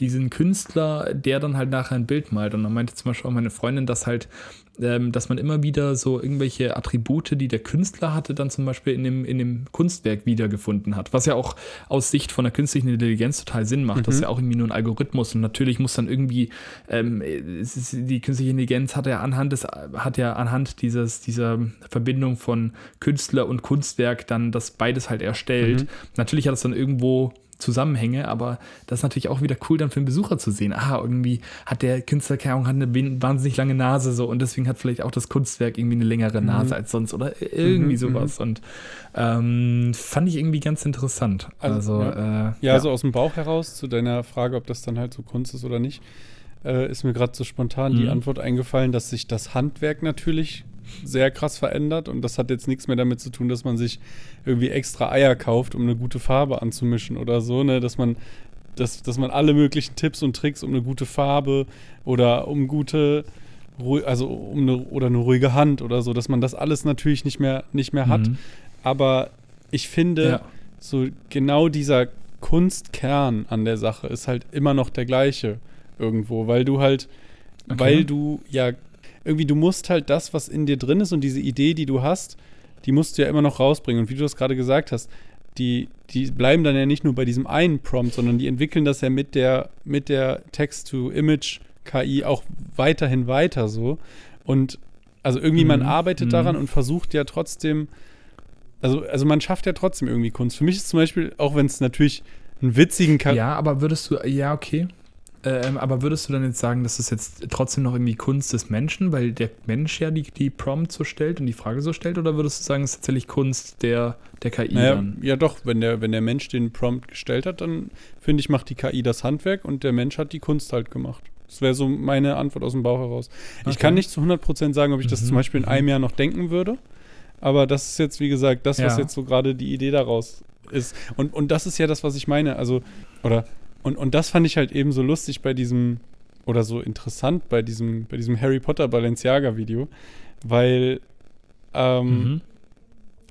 diesen Künstler, der dann halt nachher ein Bild malt. Und dann meinte zum Beispiel auch meine Freundin, dass halt ähm, dass man immer wieder so irgendwelche Attribute, die der Künstler hatte, dann zum Beispiel in dem, in dem Kunstwerk wiedergefunden hat. Was ja auch aus Sicht von der künstlichen Intelligenz total Sinn macht. Mhm. Das ist ja auch irgendwie nur ein Algorithmus und natürlich muss dann irgendwie, ähm, ist, die künstliche Intelligenz hat ja anhand des, hat ja anhand dieses, dieser Verbindung von Künstler und Kunstwerk dann das beides halt erstellt. Mhm. Natürlich hat es dann irgendwo Zusammenhänge, aber das ist natürlich auch wieder cool dann für den Besucher zu sehen. Ah, irgendwie hat der Künstler, keine Ahnung, hat eine wahnsinnig lange Nase so und deswegen hat vielleicht auch das Kunstwerk irgendwie eine längere mhm. Nase mhm. als sonst oder irgendwie mhm, sowas. Mhm. Und ähm, fand ich irgendwie ganz interessant. Also, also ja. Äh, ja, also aus dem Bauch heraus zu deiner Frage, ob das dann halt so Kunst ist oder nicht, äh, ist mir gerade so spontan die mhm. Antwort eingefallen, dass sich das Handwerk natürlich sehr krass verändert und das hat jetzt nichts mehr damit zu tun, dass man sich irgendwie extra Eier kauft, um eine gute Farbe anzumischen oder so, ne, dass man dass, dass man alle möglichen Tipps und Tricks um eine gute Farbe oder um gute also um eine oder eine ruhige Hand oder so, dass man das alles natürlich nicht mehr nicht mehr hat, mhm. aber ich finde ja. so genau dieser Kunstkern an der Sache ist halt immer noch der gleiche irgendwo, weil du halt okay. weil du ja irgendwie, du musst halt das, was in dir drin ist und diese Idee, die du hast, die musst du ja immer noch rausbringen. Und wie du das gerade gesagt hast, die, die bleiben dann ja nicht nur bei diesem einen Prompt, sondern die entwickeln das ja mit der, mit der Text-to-Image-KI auch weiterhin weiter so. Und also irgendwie, mhm. man arbeitet mhm. daran und versucht ja trotzdem, also, also man schafft ja trotzdem irgendwie Kunst. Für mich ist zum Beispiel, auch wenn es natürlich einen witzigen Charakter. Ja, aber würdest du, ja, okay. Ähm, aber würdest du dann jetzt sagen, dass das jetzt trotzdem noch irgendwie Kunst des Menschen, weil der Mensch ja die, die Prompt so stellt und die Frage so stellt, oder würdest du sagen, es ist tatsächlich Kunst der, der KI naja, dann? Ja, doch, wenn der, wenn der Mensch den Prompt gestellt hat, dann finde ich, macht die KI das Handwerk und der Mensch hat die Kunst halt gemacht. Das wäre so meine Antwort aus dem Bauch heraus. Okay. Ich kann nicht zu 100% sagen, ob ich das mhm. zum Beispiel in einem Jahr noch denken würde, aber das ist jetzt, wie gesagt, das, was ja. jetzt so gerade die Idee daraus ist. Und, und das ist ja das, was ich meine. Also, oder und, und das fand ich halt eben so lustig bei diesem, oder so interessant bei diesem, bei diesem Harry Potter Balenciaga-Video, weil ähm, mhm.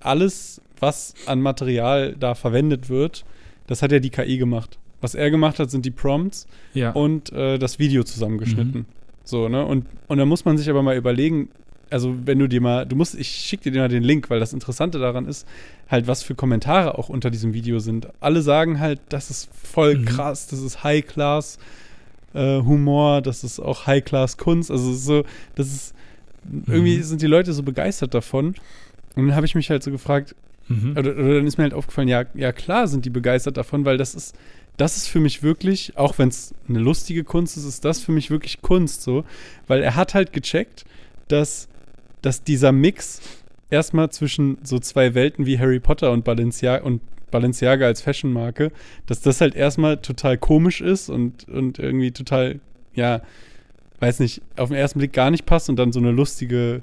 alles, was an Material da verwendet wird, das hat ja die KI gemacht. Was er gemacht hat, sind die Prompts ja. und äh, das Video zusammengeschnitten. Mhm. So, ne? Und, und da muss man sich aber mal überlegen, also wenn du dir mal, du musst, ich schicke dir mal den Link, weil das Interessante daran ist, halt, was für Kommentare auch unter diesem Video sind. Alle sagen halt, das ist voll mhm. krass, das ist High-Class äh, Humor, das ist auch High-Class Kunst. Also so, das ist, mhm. irgendwie sind die Leute so begeistert davon. Und dann habe ich mich halt so gefragt, mhm. oder, oder, dann ist mir halt aufgefallen, ja, ja klar sind die begeistert davon, weil das ist, das ist für mich wirklich, auch wenn es eine lustige Kunst ist, ist das für mich wirklich Kunst so, weil er hat halt gecheckt, dass, dass dieser Mix erstmal zwischen so zwei Welten wie Harry Potter und Balenciaga und Balenciaga als Fashionmarke, dass das halt erstmal total komisch ist und, und irgendwie total, ja, weiß nicht, auf den ersten Blick gar nicht passt und dann so eine lustige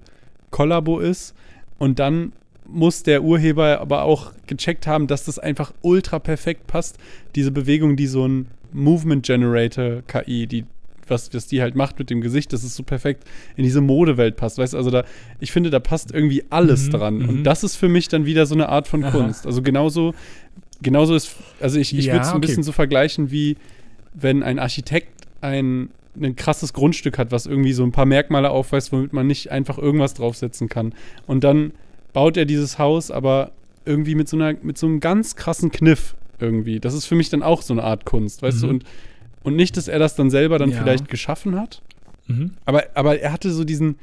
Kollabo ist. Und dann muss der Urheber aber auch gecheckt haben, dass das einfach ultra perfekt passt. Diese Bewegung, die so ein Movement Generator KI, die was, was die halt macht mit dem Gesicht, dass es so perfekt in diese Modewelt passt. Weißt du, also da, ich finde, da passt irgendwie alles mhm, dran. Und mhm. das ist für mich dann wieder so eine Art von Aha. Kunst. Also genauso, genauso ist, also ich, ich ja, würde es ein okay. bisschen so vergleichen, wie wenn ein Architekt ein ein krasses Grundstück hat, was irgendwie so ein paar Merkmale aufweist, womit man nicht einfach irgendwas draufsetzen kann. Und dann baut er dieses Haus, aber irgendwie mit so einer, mit so einem ganz krassen Kniff irgendwie. Das ist für mich dann auch so eine Art Kunst, weißt mhm. du? Und, und nicht, dass er das dann selber dann ja. vielleicht geschaffen hat. Mhm. Aber, aber er hatte so diesen,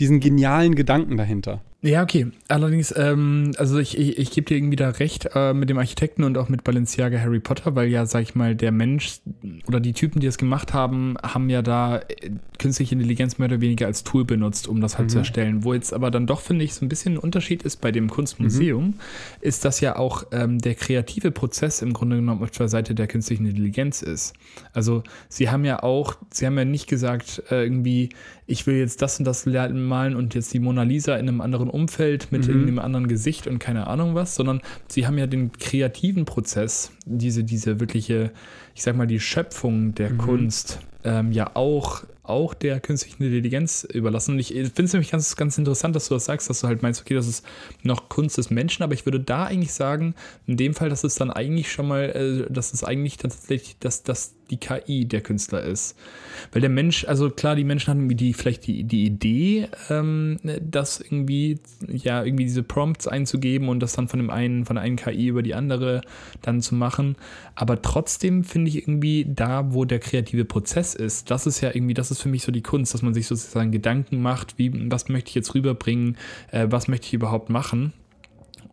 diesen genialen Gedanken dahinter. Ja, okay. Allerdings, ähm, also ich, ich, ich gebe dir irgendwie da recht äh, mit dem Architekten und auch mit Balenciaga Harry Potter, weil ja, sag ich mal, der Mensch oder die Typen, die das gemacht haben, haben ja da äh, künstliche Intelligenz mehr oder weniger als Tool benutzt, um das halt mhm. zu erstellen. Wo jetzt aber dann doch, finde ich, so ein bisschen ein Unterschied ist bei dem Kunstmuseum, mhm. ist, dass ja auch ähm, der kreative Prozess im Grunde genommen auf der Seite der künstlichen Intelligenz ist. Also sie haben ja auch, sie haben ja nicht gesagt, äh, irgendwie, ich will jetzt das und das malen und jetzt die Mona Lisa in einem anderen Umfeld mit mhm. einem anderen Gesicht und keine Ahnung was, sondern sie haben ja den kreativen Prozess, diese, diese wirkliche, ich sag mal, die Schöpfung der mhm. Kunst ähm, ja auch auch der künstlichen Intelligenz überlassen. Und ich finde es nämlich ganz, ganz interessant, dass du das sagst, dass du halt meinst, okay, das ist noch Kunst des Menschen, aber ich würde da eigentlich sagen, in dem Fall, dass es dann eigentlich schon mal, äh, dass es eigentlich tatsächlich, dass das die KI der Künstler ist. Weil der Mensch, also klar, die Menschen haben irgendwie die, vielleicht die, die Idee, ähm, das irgendwie, ja, irgendwie diese Prompts einzugeben und das dann von dem einen, von der einen KI über die andere dann zu machen. Aber trotzdem finde ich irgendwie da, wo der kreative Prozess ist, das ist ja irgendwie, das ist für mich so die Kunst, dass man sich sozusagen Gedanken macht, wie, was möchte ich jetzt rüberbringen, äh, was möchte ich überhaupt machen.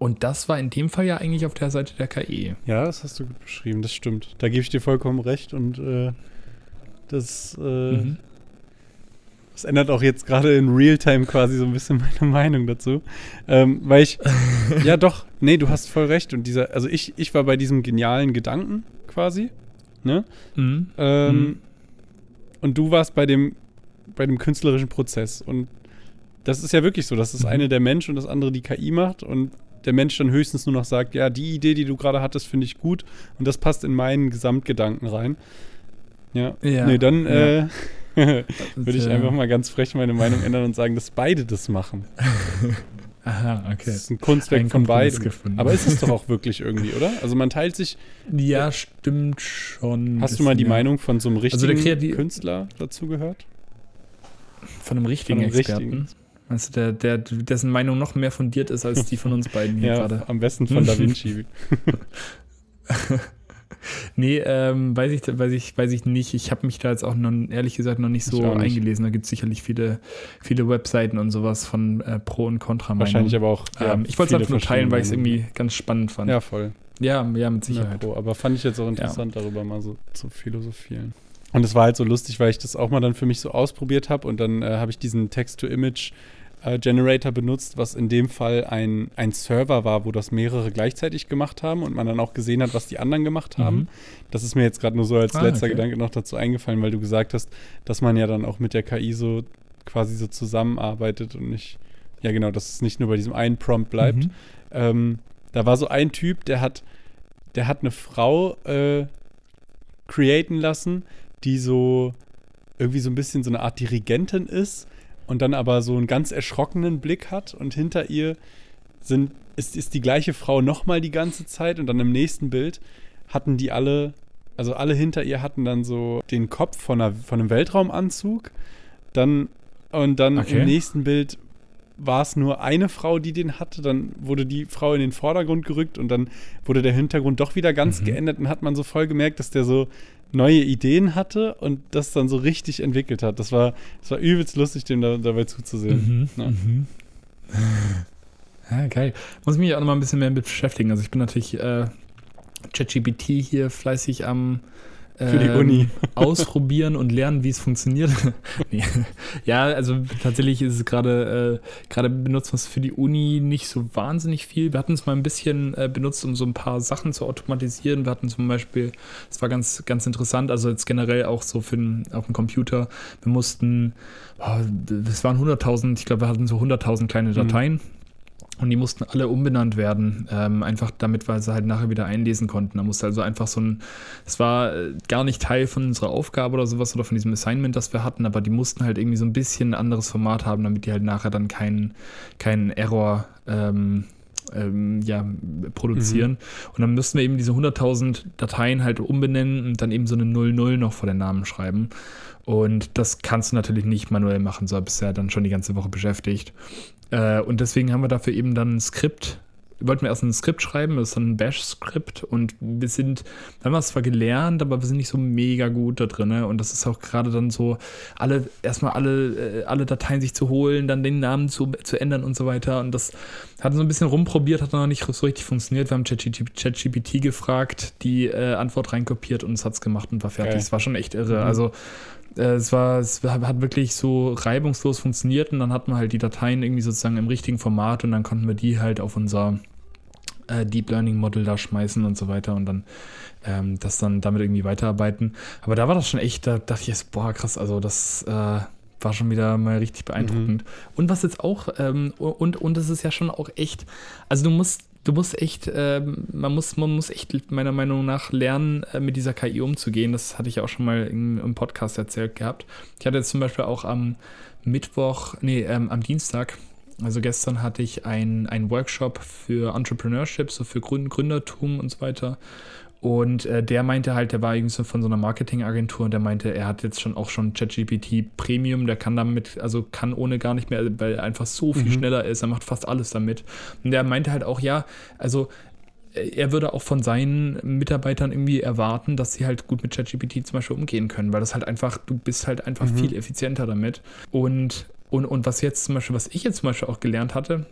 Und das war in dem Fall ja eigentlich auf der Seite der KI. Ja, das hast du gut beschrieben, das stimmt. Da gebe ich dir vollkommen recht und äh, das, äh, mhm. das ändert auch jetzt gerade in Realtime quasi so ein bisschen meine Meinung dazu. Ähm, weil ich, ja doch, nee, du hast voll recht. Und dieser, also ich, ich war bei diesem genialen Gedanken quasi, ne? Mhm. Ähm, mhm. Und du warst bei dem, bei dem künstlerischen Prozess. Und das ist ja wirklich so, dass das mhm. eine der Mensch und das andere die KI macht und der Mensch dann höchstens nur noch sagt, ja, die Idee, die du gerade hattest, finde ich gut und das passt in meinen Gesamtgedanken rein. Ja. ja nee, dann ja. äh, würde ich einfach mal ganz frech meine Meinung ändern und sagen, dass beide das machen. Aha, okay. Das ist ein Kunstwerk ein von beiden. Gefunden. Aber ist es doch auch wirklich irgendwie, oder? Also man teilt sich. Ja, äh, stimmt schon. Hast du mal die ja. Meinung von so einem also richtigen also Künstler dazu gehört? Von einem richtigen von einem Experten? Richtigen. Also der, der, dessen Meinung noch mehr fundiert ist als die von uns beiden hier ja, gerade. Am besten von Da Vinci. nee, ähm, weiß, ich, weiß, ich, weiß ich nicht. Ich habe mich da jetzt auch noch, ehrlich gesagt noch nicht so nicht. eingelesen. Da gibt es sicherlich viele, viele Webseiten und sowas von äh, Pro- und Contra. Wahrscheinlich aber auch. Ja, ähm, ich wollte es einfach nur teilen, weil ich es irgendwie ganz spannend fand. Ja, voll. Ja, ja, mit Sicherheit. Ja, aber fand ich jetzt auch interessant, ja. darüber mal so zu philosophieren. Und es war halt so lustig, weil ich das auch mal dann für mich so ausprobiert habe und dann äh, habe ich diesen Text-to-Image äh, Generator benutzt, was in dem Fall ein, ein Server war, wo das mehrere gleichzeitig gemacht haben und man dann auch gesehen hat, was die anderen gemacht haben. Mhm. Das ist mir jetzt gerade nur so als ah, letzter okay. Gedanke noch dazu eingefallen, weil du gesagt hast, dass man ja dann auch mit der KI so quasi so zusammenarbeitet und nicht, ja genau, dass es nicht nur bei diesem einen Prompt bleibt. Mhm. Ähm, da war so ein Typ, der hat, der hat eine Frau äh, createn lassen, die so irgendwie so ein bisschen so eine Art Dirigentin ist und dann aber so einen ganz erschrockenen Blick hat und hinter ihr sind, ist, ist die gleiche Frau nochmal die ganze Zeit und dann im nächsten Bild hatten die alle, also alle hinter ihr hatten dann so den Kopf von, einer, von einem Weltraumanzug, dann und dann okay. im nächsten Bild war es nur eine Frau, die den hatte. Dann wurde die Frau in den Vordergrund gerückt und dann wurde der Hintergrund doch wieder ganz mhm. geändert und hat man so voll gemerkt, dass der so neue Ideen hatte und das dann so richtig entwickelt hat. Das war, das war übelst lustig, dem da, dabei zuzusehen. Mhm. Ja. Mhm. Ja, geil. Muss ich mich auch noch mal ein bisschen mehr mit beschäftigen. Also ich bin natürlich äh, ChatGPT hier fleißig am für die Uni. Ähm, ausprobieren und lernen, wie es funktioniert. nee. Ja, also tatsächlich ist es gerade, äh, gerade benutzen wir es für die Uni nicht so wahnsinnig viel. Wir hatten es mal ein bisschen äh, benutzt, um so ein paar Sachen zu automatisieren. Wir hatten zum Beispiel, es war ganz, ganz interessant, also jetzt generell auch so für den, auf dem Computer. Wir mussten, oh, das waren 100.000, ich glaube, wir hatten so 100.000 kleine mhm. Dateien. Mhm und die mussten alle umbenannt werden, ähm, einfach damit wir sie halt nachher wieder einlesen konnten. Da musste also einfach so ein, es war äh, gar nicht Teil von unserer Aufgabe oder sowas oder von diesem Assignment, das wir hatten, aber die mussten halt irgendwie so ein bisschen ein anderes Format haben, damit die halt nachher dann keinen kein Error ähm, ähm, ja, produzieren. Mhm. Und dann müssten wir eben diese 100.000 Dateien halt umbenennen und dann eben so eine 00 noch vor den Namen schreiben. Und das kannst du natürlich nicht manuell machen, so bist du ja dann schon die ganze Woche beschäftigt. Äh, und deswegen haben wir dafür eben dann ein Skript. Wir wollten erst ein Skript schreiben, das ist dann ein Bash-Skript und wir sind, wir haben es zwar gelernt, aber wir sind nicht so mega gut da drin. Und das ist auch gerade dann so, alle, erstmal alle, äh, alle Dateien sich zu holen, dann den Namen zu, zu ändern und so weiter. Und das hat so ein bisschen rumprobiert, hat noch nicht so richtig funktioniert. Wir haben ChatGPT gefragt, die äh, Antwort reinkopiert und es hat es gemacht und war fertig. Es war schon echt irre. Mhm. Also es war, es hat wirklich so reibungslos funktioniert und dann hatten wir halt die Dateien irgendwie sozusagen im richtigen Format und dann konnten wir die halt auf unser äh, Deep Learning Model da schmeißen und so weiter und dann ähm, das dann damit irgendwie weiterarbeiten. Aber da war das schon echt, da dachte ich jetzt, boah, krass, also das äh, war schon wieder mal richtig beeindruckend. Mhm. Und was jetzt auch, ähm, und, und es ist ja schon auch echt, also du musst du musst echt, äh, man, muss, man muss echt meiner Meinung nach lernen, äh, mit dieser KI umzugehen. Das hatte ich auch schon mal im, im Podcast erzählt gehabt. Ich hatte jetzt zum Beispiel auch am Mittwoch, nee, ähm, am Dienstag, also gestern hatte ich einen Workshop für Entrepreneurship, so für Gründertum und so weiter. Und äh, der meinte halt, der war irgendwie so von so einer Marketingagentur und der meinte, er hat jetzt schon auch schon ChatGPT Premium, der kann damit, also kann ohne gar nicht mehr, weil er einfach so viel mhm. schneller ist, er macht fast alles damit. Und der meinte halt auch, ja, also äh, er würde auch von seinen Mitarbeitern irgendwie erwarten, dass sie halt gut mit ChatGPT zum Beispiel umgehen können, weil das halt einfach, du bist halt einfach mhm. viel effizienter damit. Und, und, und was jetzt zum Beispiel, was ich jetzt zum Beispiel auch gelernt hatte,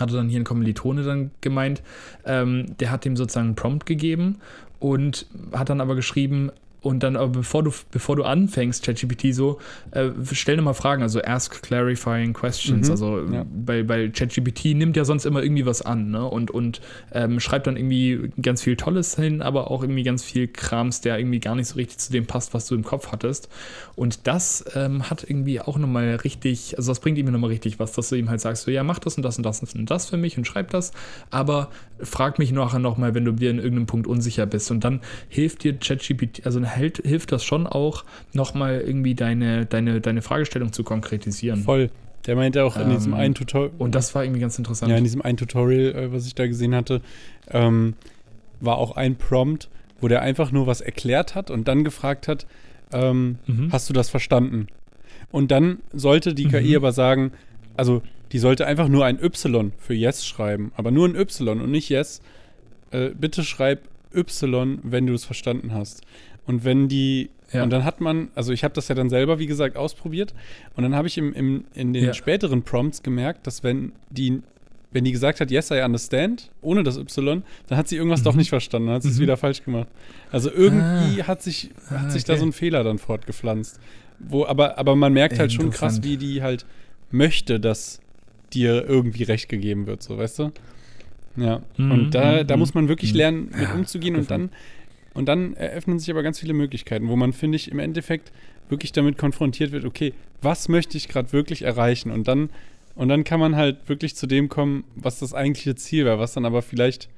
hatte dann hier ein Kommilitone dann gemeint, ähm, der hat ihm sozusagen einen Prompt gegeben und hat dann aber geschrieben, und dann, aber bevor du, bevor du anfängst, ChatGPT so, äh, stell dir mal Fragen, also ask clarifying questions. Mhm, also ja. bei, bei ChatGPT nimmt ja sonst immer irgendwie was an, ne? Und, und ähm, schreibt dann irgendwie ganz viel Tolles hin, aber auch irgendwie ganz viel Krams, der irgendwie gar nicht so richtig zu dem passt, was du im Kopf hattest. Und das ähm, hat irgendwie auch nochmal richtig, also das bringt ihm nochmal richtig was, dass du ihm halt sagst, so, ja, mach das und das und das und das für mich und schreib das, aber frag mich nachher nochmal, wenn du dir in irgendeinem Punkt unsicher bist. Und dann hilft dir ChatGPT, also hält, hilft das schon auch, nochmal irgendwie deine, deine, deine Fragestellung zu konkretisieren. Voll. Der meinte auch in ähm, diesem einen Tutorial. Und das war irgendwie ganz interessant. Ja, in diesem einen Tutorial, äh, was ich da gesehen hatte, ähm, war auch ein Prompt, wo der einfach nur was erklärt hat und dann gefragt hat, ähm, mhm. hast du das verstanden? Und dann sollte die KI mhm. aber sagen, also die sollte einfach nur ein Y für Yes schreiben, aber nur ein Y und nicht Yes. Äh, bitte schreib Y, wenn du es verstanden hast. Und wenn die, ja. und dann hat man, also ich habe das ja dann selber, wie gesagt, ausprobiert. Und dann habe ich im, im, in den ja. späteren Prompts gemerkt, dass wenn die, wenn die gesagt hat, yes, I understand, ohne das Y, dann hat sie irgendwas mhm. doch nicht verstanden, dann hat sie es mhm. wieder falsch gemacht. Also irgendwie ah. hat sich, hat ah, sich okay. da so ein Fehler dann fortgepflanzt. Wo, aber, aber man merkt halt schon krass, wie die halt möchte, dass dir irgendwie recht gegeben wird, so, weißt du? Ja. Mhm, und da, da mhm, muss man wirklich mhm. lernen, mit ja, umzugehen und dann und dann eröffnen sich aber ganz viele Möglichkeiten, wo man, finde ich, im Endeffekt wirklich damit konfrontiert wird, okay, was möchte ich gerade wirklich erreichen? Und dann, und dann kann man halt wirklich zu dem kommen, was das eigentliche Ziel war, was dann aber vielleicht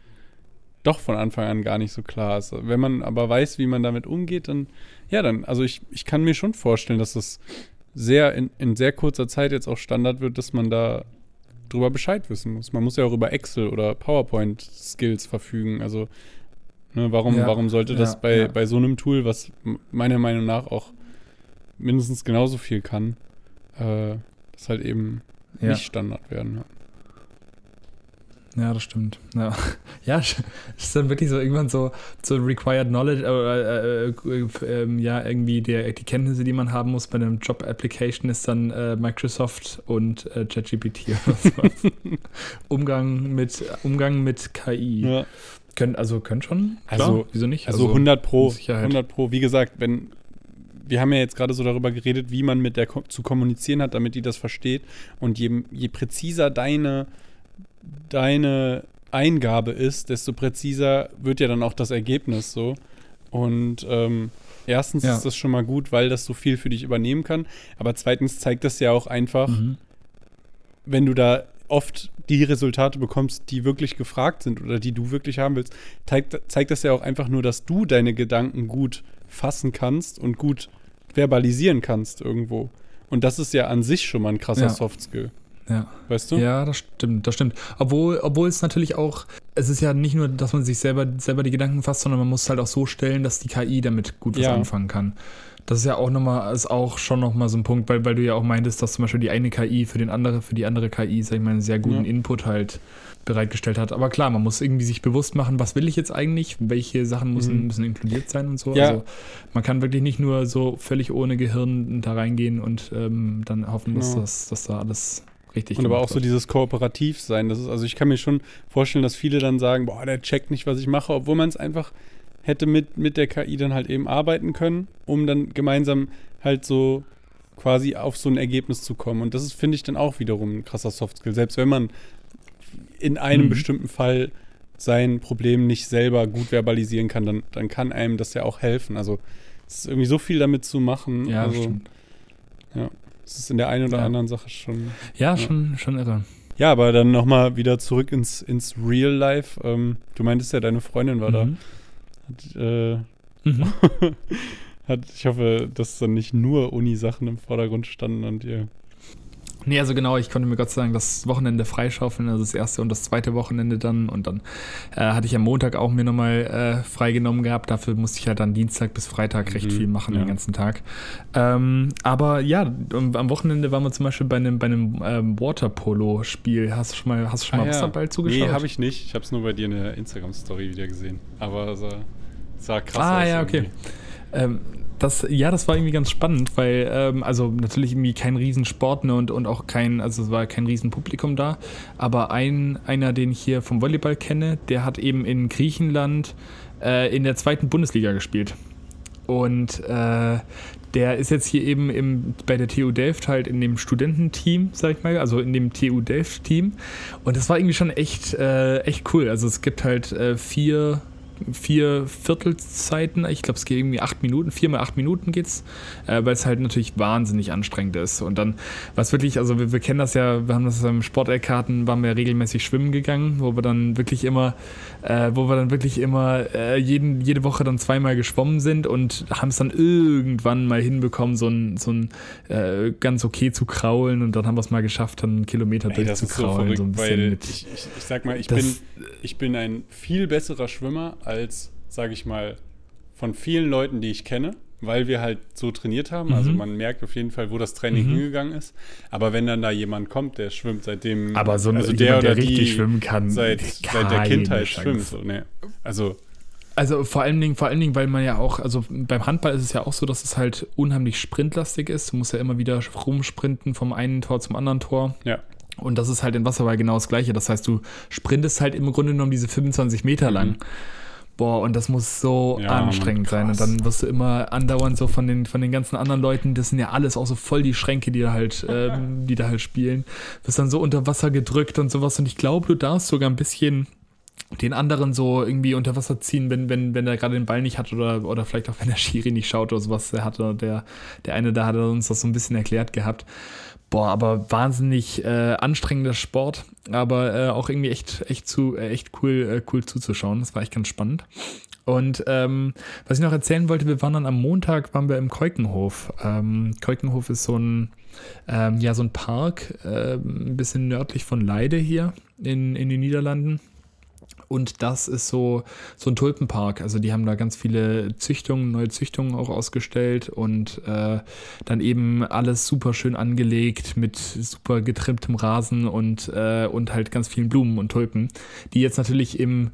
doch von Anfang an gar nicht so klar ist. Wenn man aber weiß, wie man damit umgeht, dann, ja, dann, also ich, ich kann mir schon vorstellen, dass das sehr in, in sehr kurzer Zeit jetzt auch Standard wird, dass man da drüber Bescheid wissen muss. Man muss ja auch über Excel oder PowerPoint-Skills verfügen. Also Ne, warum, ja, warum sollte das ja, bei, ja. bei so einem Tool, was meiner Meinung nach auch mindestens genauso viel kann, äh, das halt eben nicht Standard werden. Ja. Ja, das stimmt. Ja, ja ist dann wirklich so irgendwann so, so required knowledge, äh, äh, äh, ähm, ja, irgendwie der, die Kenntnisse, die man haben muss bei einem Job-Application, ist dann äh, Microsoft und äh, ChatGPT. Umgang mit Umgang mit KI. Ja. Können, also können schon. Klar, also, wieso nicht? Also, also 100 Pro. 100 Pro. Wie gesagt, wenn wir haben ja jetzt gerade so darüber geredet, wie man mit der zu kommunizieren hat, damit die das versteht. Und je, je präziser deine deine Eingabe ist, desto präziser wird ja dann auch das Ergebnis so. Und ähm, erstens ja. ist das schon mal gut, weil das so viel für dich übernehmen kann. Aber zweitens zeigt das ja auch einfach, mhm. wenn du da oft die Resultate bekommst, die wirklich gefragt sind oder die du wirklich haben willst, zeigt, zeigt das ja auch einfach nur, dass du deine Gedanken gut fassen kannst und gut verbalisieren kannst irgendwo. Und das ist ja an sich schon mal ein krasser ja. Soft Skill. Ja. Weißt du? Ja, das stimmt, das stimmt. Obwohl, obwohl es natürlich auch, es ist ja nicht nur, dass man sich selber, selber die Gedanken fasst, sondern man muss es halt auch so stellen, dass die KI damit gut was ja. anfangen kann. Das ist ja auch nochmal, ist auch schon nochmal so ein Punkt, weil, weil du ja auch meintest, dass zum Beispiel die eine KI für den andere, für die andere KI, sag ich mal, einen sehr guten ja. Input halt bereitgestellt hat. Aber klar, man muss irgendwie sich bewusst machen, was will ich jetzt eigentlich, welche Sachen müssen, mhm. müssen inkludiert sein und so. Ja. Also man kann wirklich nicht nur so völlig ohne Gehirn da reingehen und ähm, dann hoffen, dass, genau. das, dass da alles richtig. Und aber auch so dieses Kooperativ sein. Das ist, also ich kann mir schon vorstellen, dass viele dann sagen, boah, der checkt nicht, was ich mache, obwohl man es einfach hätte mit, mit der KI dann halt eben arbeiten können, um dann gemeinsam halt so quasi auf so ein Ergebnis zu kommen. Und das ist, finde ich, dann auch wiederum ein krasser Softskill. Selbst wenn man in einem mhm. bestimmten Fall sein Problem nicht selber gut verbalisieren kann, dann, dann kann einem das ja auch helfen. Also es ist irgendwie so viel damit zu machen. Ja, also, stimmt. Ja. Das ist in der einen oder ja. anderen Sache schon. Ja, ja, Schon, schon irre. Ja, aber dann nochmal wieder zurück ins, ins Real Life. Ähm, du meintest ja, deine Freundin war mhm. da. Hat, äh, mhm. hat, ich hoffe, dass dann nicht nur Uni-Sachen im Vordergrund standen und ihr Nee, also genau, ich konnte mir Gott sei Dank das Wochenende freischaufeln, also das erste und das zweite Wochenende dann. Und dann äh, hatte ich am Montag auch mir nochmal äh, freigenommen gehabt. Dafür musste ich halt dann Dienstag bis Freitag recht mhm, viel machen, ja. den ganzen Tag. Ähm, aber ja, am Wochenende waren wir zum Beispiel bei einem, bei einem ähm, Waterpolo-Spiel. Hast du schon mal, hast du schon ah, mal ja. Wasserball zugeschaut? Nee, habe ich nicht. Ich habe es nur bei dir in der Instagram-Story wieder gesehen. Aber es sah, krass ah, aus. Ah, ja, okay. Ähm, das, ja, das war irgendwie ganz spannend, weil, ähm, also natürlich irgendwie kein Riesensport ne, und, und auch kein, also es war kein Riesenpublikum da, aber ein, einer, den ich hier vom Volleyball kenne, der hat eben in Griechenland äh, in der zweiten Bundesliga gespielt. Und äh, der ist jetzt hier eben im, bei der TU Delft halt in dem Studententeam, sag ich mal, also in dem TU Delft-Team. Und das war irgendwie schon echt, äh, echt cool. Also es gibt halt äh, vier vier Viertelzeiten. Ich glaube, es geht irgendwie acht Minuten, vier mal acht Minuten geht's, äh, weil es halt natürlich wahnsinnig anstrengend ist. Und dann, was wirklich, also wir, wir kennen das ja, wir haben das im Sportkarten, waren wir regelmäßig schwimmen gegangen, wo wir dann wirklich immer, äh, wo wir dann wirklich immer äh, jeden, jede Woche dann zweimal geschwommen sind und haben es dann irgendwann mal hinbekommen, so ein, so ein äh, ganz okay zu kraulen und dann haben wir es mal geschafft, dann einen Kilometer Ey, durchzukraulen. So, so ein bisschen mit. Ich, ich, ich sag mal, ich bin, ich bin ein viel besserer Schwimmer als, sage ich mal, von vielen Leuten, die ich kenne, weil wir halt so trainiert haben. Also mhm. Also man merkt auf jeden Fall, wo das Training mhm. hingegangen ist. Aber wenn dann da jemand kommt, der schwimmt seitdem, aber so also der jemand, oder der richtig schwimmen kann, seit, seit der Kindheit Chance. schwimmt. So, nee. Also also vor allen Dingen, vor allen Dingen, weil man ja auch, also beim Handball ist es ja auch so, dass es halt unheimlich sprintlastig ist. Du musst ja immer wieder rumsprinten vom einen Tor zum anderen Tor. Ja. Und das ist halt in Wasserball genau das Gleiche. Das heißt, du sprintest halt im Grunde genommen diese 25 Meter lang. Mhm. Boah, und das muss so ja, anstrengend sein. Und dann wirst du immer andauernd so von den, von den ganzen anderen Leuten, das sind ja alles auch so voll die Schränke, die da halt, ähm, die da halt spielen, wirst dann so unter Wasser gedrückt und sowas. Und ich glaube, du darfst sogar ein bisschen den anderen so irgendwie unter Wasser ziehen, wenn, wenn, wenn er gerade den Ball nicht hat oder, oder vielleicht auch wenn der Schiri nicht schaut oder sowas. Der hatte, der, der eine da hat uns das so ein bisschen erklärt gehabt. Boah, aber wahnsinnig äh, anstrengender Sport, aber äh, auch irgendwie echt, echt zu, äh, echt cool, äh, cool zuzuschauen. Das war echt ganz spannend. Und ähm, was ich noch erzählen wollte, wir waren dann am Montag, waren wir im Keukenhof. Ähm, Keukenhof ist so ein, ähm, ja, so ein Park, äh, ein bisschen nördlich von Leide hier in, in den Niederlanden. Und das ist so, so ein Tulpenpark. Also die haben da ganz viele Züchtungen, neue Züchtungen auch ausgestellt und äh, dann eben alles super schön angelegt mit super getrimmtem Rasen und, äh, und halt ganz vielen Blumen und Tulpen, die jetzt natürlich im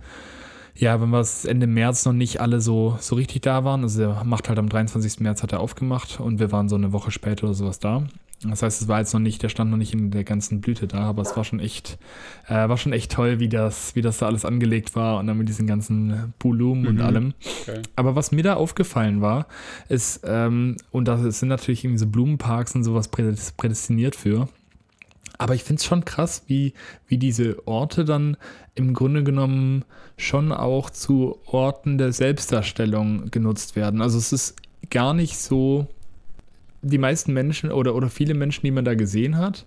ja, wenn wir es Ende März noch nicht alle so, so richtig da waren. Also er macht halt am 23. März hat er aufgemacht und wir waren so eine Woche später oder sowas da. Das heißt, es war jetzt noch nicht, der stand noch nicht in der ganzen Blüte da, aber es war schon echt, äh, war schon echt toll, wie das, wie das da alles angelegt war und dann mit diesen ganzen Blumen mhm. und allem. Okay. Aber was mir da aufgefallen war, ist, ähm, und da sind natürlich irgendwie so Blumenparks und sowas prädestiniert für. Aber ich finde es schon krass, wie, wie diese Orte dann im Grunde genommen schon auch zu Orten der Selbstdarstellung genutzt werden. Also es ist gar nicht so die meisten Menschen oder, oder viele Menschen, die man da gesehen hat,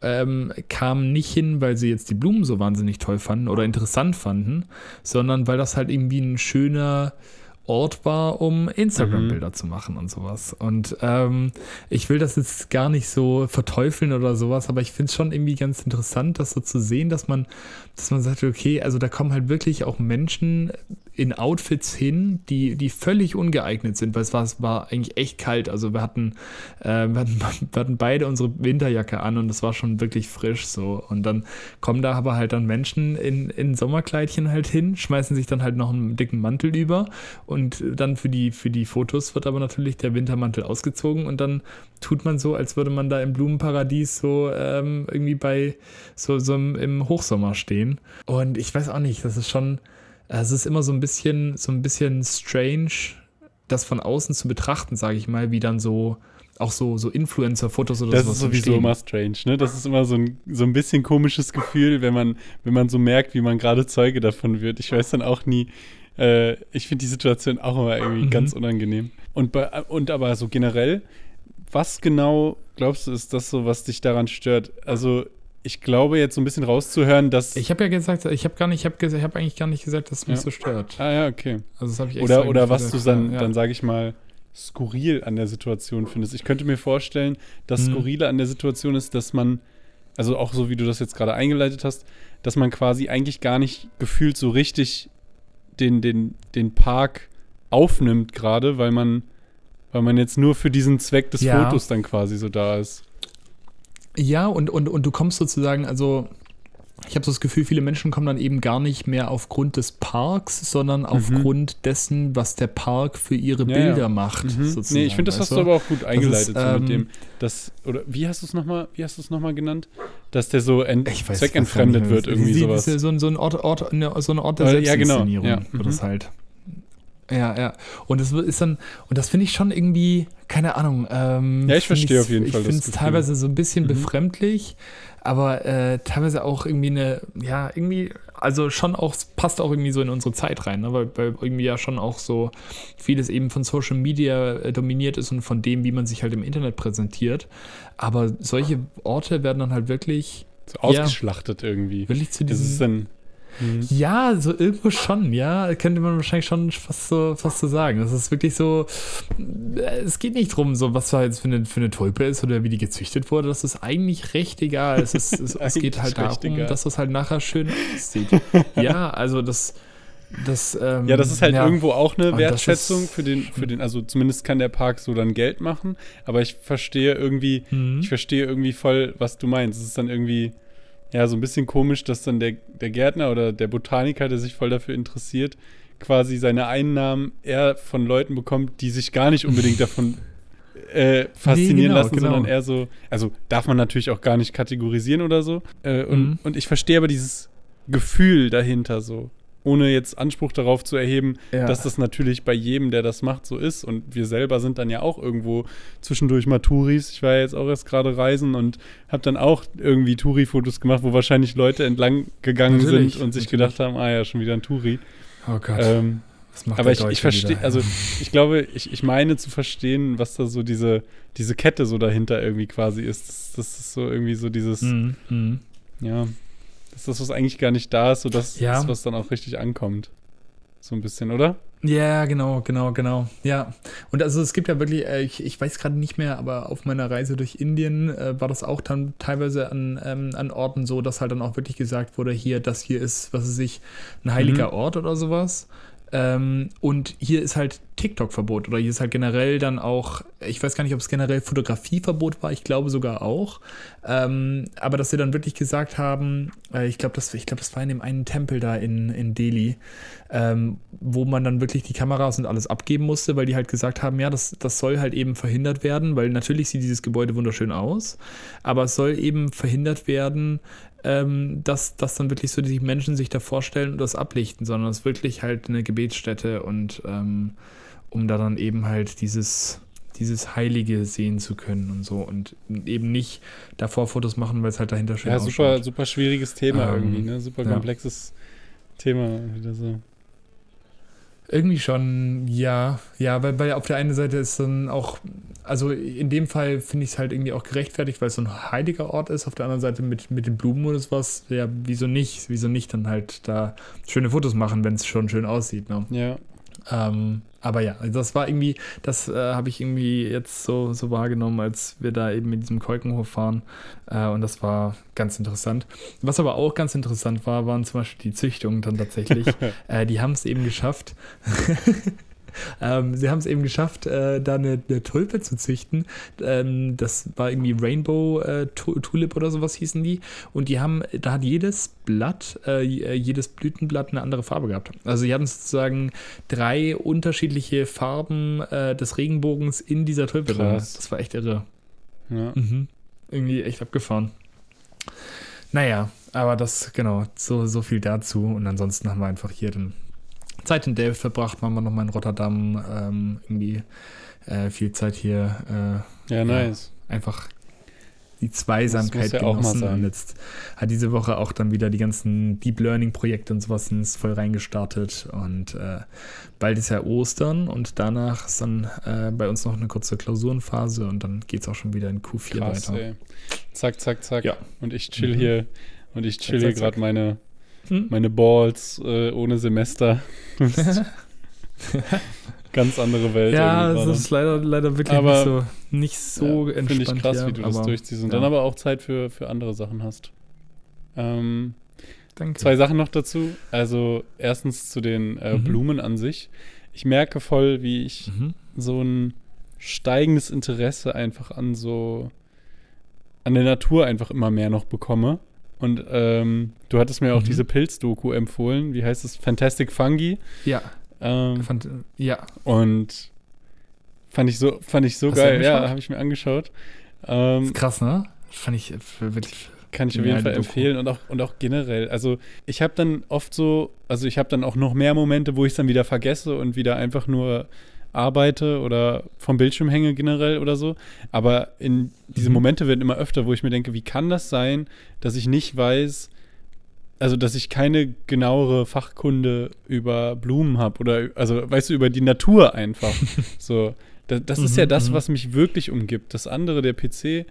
ähm, kamen nicht hin, weil sie jetzt die Blumen so wahnsinnig toll fanden oder interessant fanden, sondern weil das halt irgendwie ein schöner Ort war, um Instagram-Bilder mhm. zu machen und sowas. Und ähm, ich will das jetzt gar nicht so verteufeln oder sowas, aber ich finde es schon irgendwie ganz interessant, das so zu sehen, dass man, dass man sagt, okay, also da kommen halt wirklich auch Menschen in Outfits hin, die, die völlig ungeeignet sind, weil es war, es war eigentlich echt kalt. Also wir hatten, äh, wir hatten, wir hatten beide unsere Winterjacke an und es war schon wirklich frisch so. Und dann kommen da aber halt dann Menschen in, in Sommerkleidchen halt hin, schmeißen sich dann halt noch einen dicken Mantel über und dann für die, für die Fotos wird aber natürlich der Wintermantel ausgezogen und dann tut man so, als würde man da im Blumenparadies so ähm, irgendwie bei so, so im Hochsommer stehen. Und ich weiß auch nicht, das ist schon es ist immer so ein bisschen, so ein bisschen strange, das von außen zu betrachten, sage ich mal, wie dann so auch so, so Influencer-Fotos oder sowas. Das ist sowieso entstehen. immer strange, ne? Das ist immer so ein, so ein bisschen komisches Gefühl, wenn man, wenn man so merkt, wie man gerade Zeuge davon wird. Ich weiß dann auch nie, äh, ich finde die Situation auch immer irgendwie mhm. ganz unangenehm. Und, bei, und aber so generell, was genau glaubst du, ist das so, was dich daran stört? Also ich glaube jetzt so ein bisschen rauszuhören, dass. Ich habe ja gesagt, ich habe gar nicht, ich habe hab eigentlich gar nicht gesagt, dass es mich so stört. Ah ja, okay. Also das habe ich Oder, oder was gesagt, du dann, ja. dann sage ich mal, skurril an der Situation findest. Ich könnte mir vorstellen, dass hm. skurrile an der Situation ist, dass man, also auch so wie du das jetzt gerade eingeleitet hast, dass man quasi eigentlich gar nicht gefühlt so richtig den, den, den Park aufnimmt gerade, weil man, weil man jetzt nur für diesen Zweck des ja. Fotos dann quasi so da ist. Ja, und, und, und du kommst sozusagen, also ich habe so das Gefühl, viele Menschen kommen dann eben gar nicht mehr aufgrund des Parks, sondern mhm. aufgrund dessen, was der Park für ihre ja, Bilder ja. macht. Mhm. Nee, ich finde, das hast du aber auch gut eingeleitet, ist, so mit ähm, dem, das, oder wie hast du es nochmal, wie hast du es nochmal genannt? Dass der so ent weiß, zweckentfremdet wird, irgendwie Sie, sowas. So, so, ein Ort, Ort, so ein Ort der Selbstinszenierung ja, genau. ja. wird mhm. es halt. Ja, ja. Und das ist dann, und das finde ich schon irgendwie, keine Ahnung. Ähm, ja, ich verstehe auf jeden Fall. Ich finde es teilweise so ein bisschen mhm. befremdlich, aber äh, teilweise auch irgendwie eine, ja, irgendwie, also schon auch, passt auch irgendwie so in unsere Zeit rein, ne? weil, weil irgendwie ja schon auch so vieles eben von Social Media äh, dominiert ist und von dem, wie man sich halt im Internet präsentiert. Aber solche Orte werden dann halt wirklich. So ausgeschlachtet ja, irgendwie. Wirklich zu diesem. Das ist dann Mhm. Ja, so irgendwo schon, ja, könnte man wahrscheinlich schon fast so, fast so sagen. Das ist wirklich so, äh, es geht nicht darum, so was da jetzt für eine, für eine Tulpe ist oder wie die gezüchtet wurde. Das ist eigentlich recht egal. Es, ist, es, es geht halt darum, egal. dass das halt nachher schön aussieht. ja, also das. Das, ähm, ja, das ist halt ja. irgendwo auch eine Wertschätzung für den, für den, also zumindest kann der Park so dann Geld machen, aber ich verstehe irgendwie, mhm. ich verstehe irgendwie voll, was du meinst. Es ist dann irgendwie, ja, so ein bisschen komisch, dass dann der, der Gärtner oder der Botaniker, der sich voll dafür interessiert, quasi seine Einnahmen eher von Leuten bekommt, die sich gar nicht unbedingt davon äh, faszinieren nee, genau, lassen, genau. sondern eher so, also darf man natürlich auch gar nicht kategorisieren oder so. Äh, und, mhm. und ich verstehe aber dieses Gefühl dahinter so ohne jetzt Anspruch darauf zu erheben, ja. dass das natürlich bei jedem, der das macht, so ist. Und wir selber sind dann ja auch irgendwo zwischendurch mal Touris. Ich war ja jetzt auch erst gerade reisen und habe dann auch irgendwie Touri-Fotos gemacht, wo wahrscheinlich Leute entlang gegangen natürlich, sind und sich natürlich. gedacht haben, ah ja, schon wieder ein Touri. Oh Gott. Ähm, aber ich, ich verstehe, also ich glaube, ich, ich meine zu verstehen, was da so diese, diese Kette so dahinter irgendwie quasi ist. Das, das ist so irgendwie so dieses, mm, mm. ja, dass das, was eigentlich gar nicht da ist, so das ja. was dann auch richtig ankommt. So ein bisschen, oder? Ja, genau, genau, genau. Ja. Und also es gibt ja wirklich, äh, ich, ich weiß gerade nicht mehr, aber auf meiner Reise durch Indien äh, war das auch dann teilweise an, ähm, an Orten so, dass halt dann auch wirklich gesagt wurde, hier, das hier ist, was weiß ich, ein heiliger mhm. Ort oder sowas. Ähm, und hier ist halt TikTok-Verbot oder hier ist halt generell dann auch, ich weiß gar nicht, ob es generell Fotografieverbot war, ich glaube sogar auch. Ähm, aber dass sie dann wirklich gesagt haben, äh, ich glaube, das, glaub, das war in dem einen Tempel da in, in Delhi, ähm, wo man dann wirklich die Kameras und alles abgeben musste, weil die halt gesagt haben, ja, das, das soll halt eben verhindert werden, weil natürlich sieht dieses Gebäude wunderschön aus, aber es soll eben verhindert werden, ähm, dass, dass dann wirklich so die Menschen sich da vorstellen und das ablichten, sondern es ist wirklich halt eine Gebetsstätte und ähm, um da dann eben halt dieses, dieses Heilige sehen zu können und so und eben nicht davor Fotos machen, weil es halt dahinter schön Ja, super, ausschaut. super schwieriges Thema ähm, irgendwie, ne? Super komplexes ja. Thema wieder so. Irgendwie schon, ja. Ja, weil, weil auf der einen Seite ist dann auch, also in dem Fall finde ich es halt irgendwie auch gerechtfertigt, weil es so ein heiliger Ort ist. Auf der anderen Seite mit, mit den Blumen oder sowas, ja, wieso nicht? Wieso nicht dann halt da schöne Fotos machen, wenn es schon schön aussieht, ne? Ja. Ähm, aber ja, das war irgendwie, das äh, habe ich irgendwie jetzt so, so wahrgenommen, als wir da eben mit diesem Kolkenhof fahren. Äh, und das war ganz interessant. Was aber auch ganz interessant war, waren zum Beispiel die Züchtungen dann tatsächlich. äh, die haben es eben geschafft. Ähm, sie haben es eben geschafft, äh, da eine, eine, Tulpe zu züchten. Ähm, das war irgendwie Rainbow äh, Tulip oder sowas hießen die. Und die haben, da hat jedes Blatt, äh, jedes Blütenblatt eine andere Farbe gehabt. Also sie hatten sozusagen drei unterschiedliche Farben äh, des Regenbogens in dieser Tulpe drin. Das war echt irre. Ja. Mhm. Irgendwie echt abgefahren. Naja, aber das, genau, so, so viel dazu. Und ansonsten haben wir einfach hier den Zeit in Delft verbracht, waren wir nochmal in Rotterdam, ähm, irgendwie äh, viel Zeit hier. Äh, ja, nice. Ja, einfach die Zweisamkeit ja genossen. Und jetzt hat diese Woche auch dann wieder die ganzen Deep Learning Projekte und sowas ins voll reingestartet. Und äh, bald ist ja Ostern und danach ist dann äh, bei uns noch eine kurze Klausurenphase und dann geht es auch schon wieder in Q4 Krass, weiter. Ey. Zack, zack, zack. Ja. Und ich chill mhm. hier und ich chill hier gerade meine hm? Meine Balls äh, ohne Semester. Ganz andere Welt. Ja, das ist leider, leider wirklich aber, nicht so, nicht so ja, entspannt. Finde ich krass, ja, wie du das durchziehst und ja. dann aber auch Zeit für, für andere Sachen hast. Ähm, Danke. Zwei Sachen noch dazu. Also erstens zu den äh, mhm. Blumen an sich. Ich merke voll, wie ich mhm. so ein steigendes Interesse einfach an so an der Natur einfach immer mehr noch bekomme. Und ähm, du hattest mir auch mhm. diese Pilz-Doku empfohlen. Wie heißt es? Fantastic Fungi. Ja. Ähm, fand, ja. Und fand ich so, fand ich so Hast geil. Ja, habe ich mir angeschaut. Ähm, ist krass, ne? Fand ich wirklich. Kann ich auf jeden Fall Doku. empfehlen und auch, und auch generell. Also, ich habe dann oft so, also ich habe dann auch noch mehr Momente, wo ich es dann wieder vergesse und wieder einfach nur arbeite oder vom Bildschirm hänge generell oder so. Aber in diese mhm. Momente werden immer öfter, wo ich mir denke, wie kann das sein, dass ich nicht weiß, also dass ich keine genauere Fachkunde über Blumen habe oder also weißt du über die Natur einfach. so, das, das ist ja mhm, das, mhm. was mich wirklich umgibt. Das andere, der PC,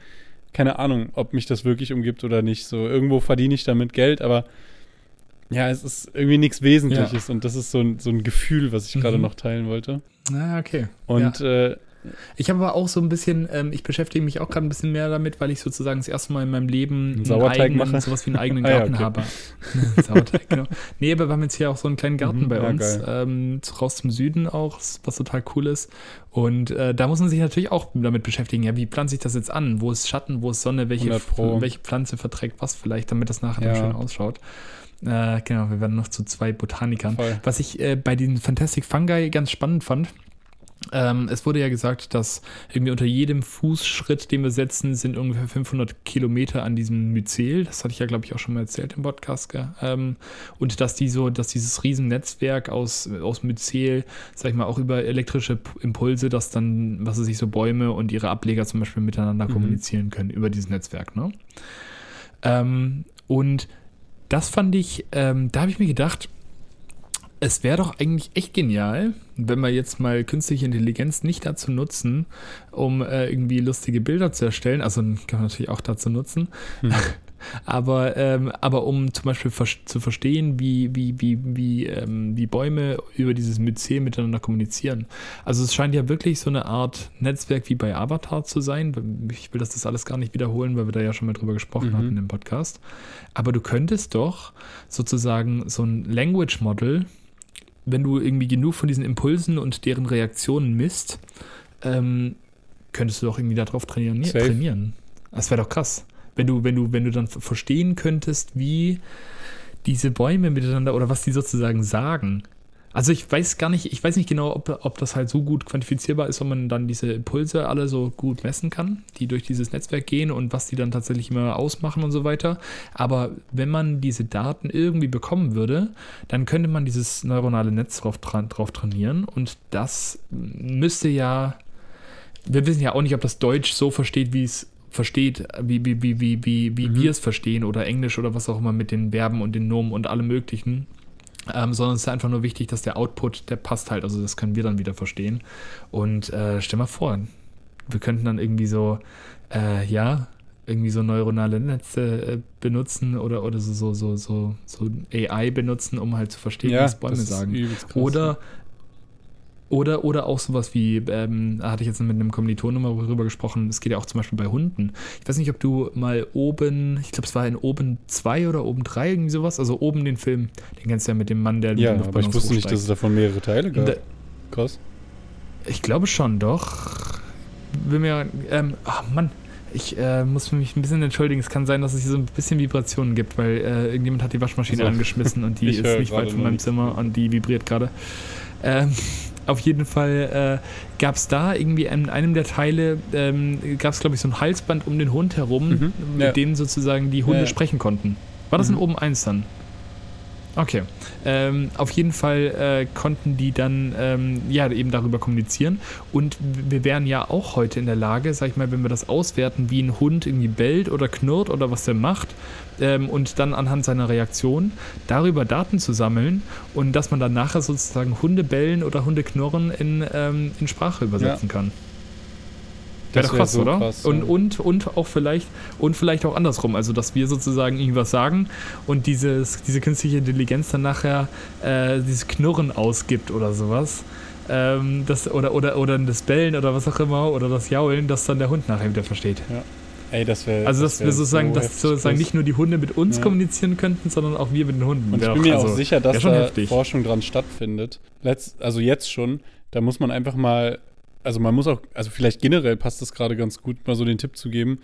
keine Ahnung, ob mich das wirklich umgibt oder nicht. So irgendwo verdiene ich damit Geld, aber ja, es ist irgendwie nichts Wesentliches ja. und das ist so ein, so ein Gefühl, was ich mhm. gerade noch teilen wollte. Ah, okay. Und ja. äh, ich habe aber auch so ein bisschen, ähm, ich beschäftige mich auch gerade ein bisschen mehr damit, weil ich sozusagen das erste Mal in meinem Leben einen Sauerteig eigenen, mache. sowas wie einen eigenen Garten ah, ja, okay. habe. Sauerteig, genau. Nee, aber wir haben jetzt hier auch so einen kleinen Garten mhm, bei ja, uns, ähm, raus zum Süden auch, was total cool ist. Und äh, da muss man sich natürlich auch damit beschäftigen, ja, wie pflanze ich das jetzt an? Wo ist Schatten, wo ist Sonne, welche, welche Pflanze verträgt was vielleicht, damit das nachher ja. dann schön ausschaut. Äh, genau, wir werden noch zu zwei Botanikern. Voll. Was ich äh, bei den Fantastic Fungi ganz spannend fand, ähm, es wurde ja gesagt, dass irgendwie unter jedem Fußschritt, den wir setzen, sind ungefähr 500 Kilometer an diesem Myzel. Das hatte ich ja, glaube ich, auch schon mal erzählt im Podcast. Ähm, und dass die so, dass dieses Riesennetzwerk aus, aus Myzel, sag ich mal, auch über elektrische Impulse, dass dann, was weiß ich, so Bäume und ihre Ableger zum Beispiel miteinander mhm. kommunizieren können über dieses Netzwerk. Ne? Ähm, und das fand ich, ähm, da habe ich mir gedacht, es wäre doch eigentlich echt genial, wenn wir jetzt mal künstliche Intelligenz nicht dazu nutzen, um äh, irgendwie lustige Bilder zu erstellen. Also kann man natürlich auch dazu nutzen. Hm. Aber, ähm, aber um zum Beispiel zu verstehen, wie, wie, wie, wie, ähm, wie Bäume über dieses Myzel miteinander kommunizieren. Also es scheint ja wirklich so eine Art Netzwerk wie bei Avatar zu sein. Ich will das, das alles gar nicht wiederholen, weil wir da ja schon mal drüber gesprochen mhm. hatten im Podcast. Aber du könntest doch sozusagen so ein Language Model, wenn du irgendwie genug von diesen Impulsen und deren Reaktionen misst, ähm, könntest du doch irgendwie darauf trainieren. trainieren. Das wäre doch krass wenn du, wenn du, wenn du dann verstehen könntest, wie diese Bäume miteinander oder was die sozusagen sagen. Also ich weiß gar nicht, ich weiß nicht genau, ob, ob das halt so gut quantifizierbar ist, ob man dann diese Impulse alle so gut messen kann, die durch dieses Netzwerk gehen und was die dann tatsächlich immer ausmachen und so weiter. Aber wenn man diese Daten irgendwie bekommen würde, dann könnte man dieses neuronale Netz drauf, drauf trainieren und das müsste ja, wir wissen ja auch nicht, ob das Deutsch so versteht, wie es versteht, wie, wie, wie, wie, wie, wie mhm. wir es verstehen oder Englisch oder was auch immer mit den Verben und den Nomen und allem Möglichen. Ähm, sondern es ist einfach nur wichtig, dass der Output, der passt halt. Also das können wir dann wieder verstehen. Und äh, stell mal vor, wir könnten dann irgendwie so, äh, ja, irgendwie so neuronale Netze äh, benutzen oder, oder so, so, so, so, so AI benutzen, um halt zu verstehen, was Bäume sagen. Oder oder, oder auch sowas wie, ähm, da hatte ich jetzt mit einem Kommiliton nochmal drüber gesprochen, es geht ja auch zum Beispiel bei Hunden. Ich weiß nicht, ob du mal oben, ich glaube, es war in oben 2 oder oben 3, irgendwie sowas, also oben den Film, den kennst du ja mit dem Mann, der Ja, aber ich wusste nicht, dass es davon mehrere Teile gab. Da, Krass. Ich glaube schon, doch. Will mir, ähm, ach Mann, ich äh, muss mich ein bisschen entschuldigen. Es kann sein, dass es hier so ein bisschen Vibrationen gibt, weil äh, irgendjemand hat die Waschmaschine also, angeschmissen und die ist nicht weit von meinem Zimmer und die vibriert gerade. Ähm, auf jeden Fall äh, gab es da irgendwie in einem der Teile, ähm, gab es glaube ich so ein Halsband um den Hund herum, mhm, mit ja. dem sozusagen die Hunde ja, sprechen konnten. War das mhm. in oben 1 dann? Okay. Ähm, auf jeden Fall äh, konnten die dann ähm, ja eben darüber kommunizieren. Und wir wären ja auch heute in der Lage, sag ich mal, wenn wir das auswerten, wie ein Hund irgendwie bellt oder knurrt oder was der macht, ähm, und dann anhand seiner Reaktion darüber Daten zu sammeln und dass man dann nachher sozusagen Hunde bellen oder Hunde knurren in, ähm, in Sprache übersetzen ja. kann. Wäre doch krass, so oder? Krass, und, und, und auch vielleicht, und vielleicht auch andersrum, also dass wir sozusagen irgendwas sagen und dieses, diese künstliche Intelligenz dann nachher äh, dieses Knurren ausgibt oder sowas. Ähm, das, oder, oder, oder das Bellen oder was auch immer, oder das Jaulen, das dann der Hund nachher wieder versteht. Ja. Ey, das wäre. Also, dass das wir sozusagen, so dass sozusagen nicht nur die Hunde mit uns ja. kommunizieren könnten, sondern auch wir mit den Hunden. Und ich bin mir also, auch sicher, dass da heftig. Forschung dran stattfindet. Letzt, also jetzt schon, da muss man einfach mal also man muss auch, also vielleicht generell passt das gerade ganz gut, mal so den Tipp zu geben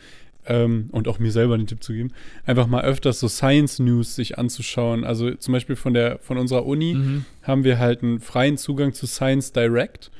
ähm, und auch mir selber den Tipp zu geben, einfach mal öfters so Science News sich anzuschauen. Also zum Beispiel von der, von unserer Uni mhm. haben wir halt einen freien Zugang zu Science Direct.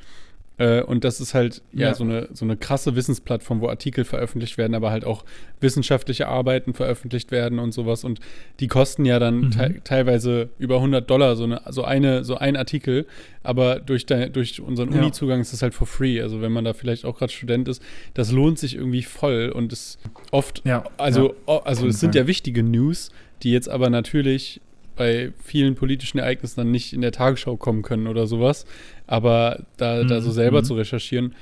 Äh, und das ist halt ja, ja, So, eine, so eine krasse Wissensplattform, wo Artikel veröffentlicht werden, aber halt auch wissenschaftliche Arbeiten veröffentlicht werden und sowas. Und die kosten ja dann mhm. te teilweise über 100 Dollar, so, eine, so, eine, so ein Artikel. Aber durch, de, durch unseren ja. Uni-Zugang ist das halt for free. Also wenn man da vielleicht auch gerade Student ist, das lohnt sich irgendwie voll und ist oft, ja. also, also es sind ja wichtige News, die jetzt aber natürlich bei vielen politischen Ereignissen dann nicht in der Tagesschau kommen können oder sowas. Aber da, mhm. da so selber mhm. zu recherchieren,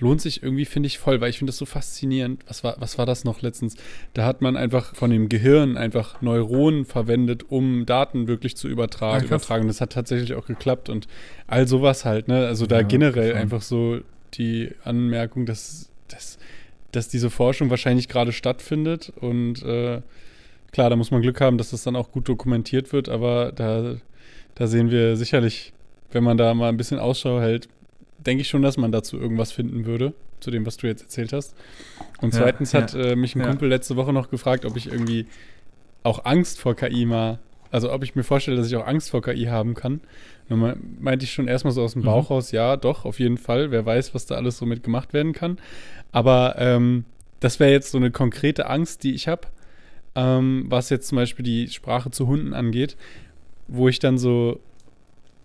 lohnt sich irgendwie, finde ich, voll, weil ich finde das so faszinierend. Was war, was war das noch letztens? Da hat man einfach von dem Gehirn einfach Neuronen verwendet, um Daten wirklich zu übertragen. Ja, übertragen. Das hat tatsächlich auch geklappt und all sowas halt, ne? Also da ja, generell schon. einfach so die Anmerkung, dass, dass, dass diese Forschung wahrscheinlich gerade stattfindet und äh, klar, da muss man Glück haben, dass das dann auch gut dokumentiert wird, aber da, da sehen wir sicherlich, wenn man da mal ein bisschen Ausschau hält, denke ich schon, dass man dazu irgendwas finden würde, zu dem, was du jetzt erzählt hast. Und ja, zweitens hat ja, äh, mich ein ja. Kumpel letzte Woche noch gefragt, ob ich irgendwie auch Angst vor KI mal, also ob ich mir vorstelle, dass ich auch Angst vor KI haben kann. Dann meinte ich schon erstmal so aus dem mhm. Bauch raus, ja, doch, auf jeden Fall. Wer weiß, was da alles so mit gemacht werden kann. Aber ähm, das wäre jetzt so eine konkrete Angst, die ich habe ähm, was jetzt zum Beispiel die Sprache zu Hunden angeht, wo ich dann so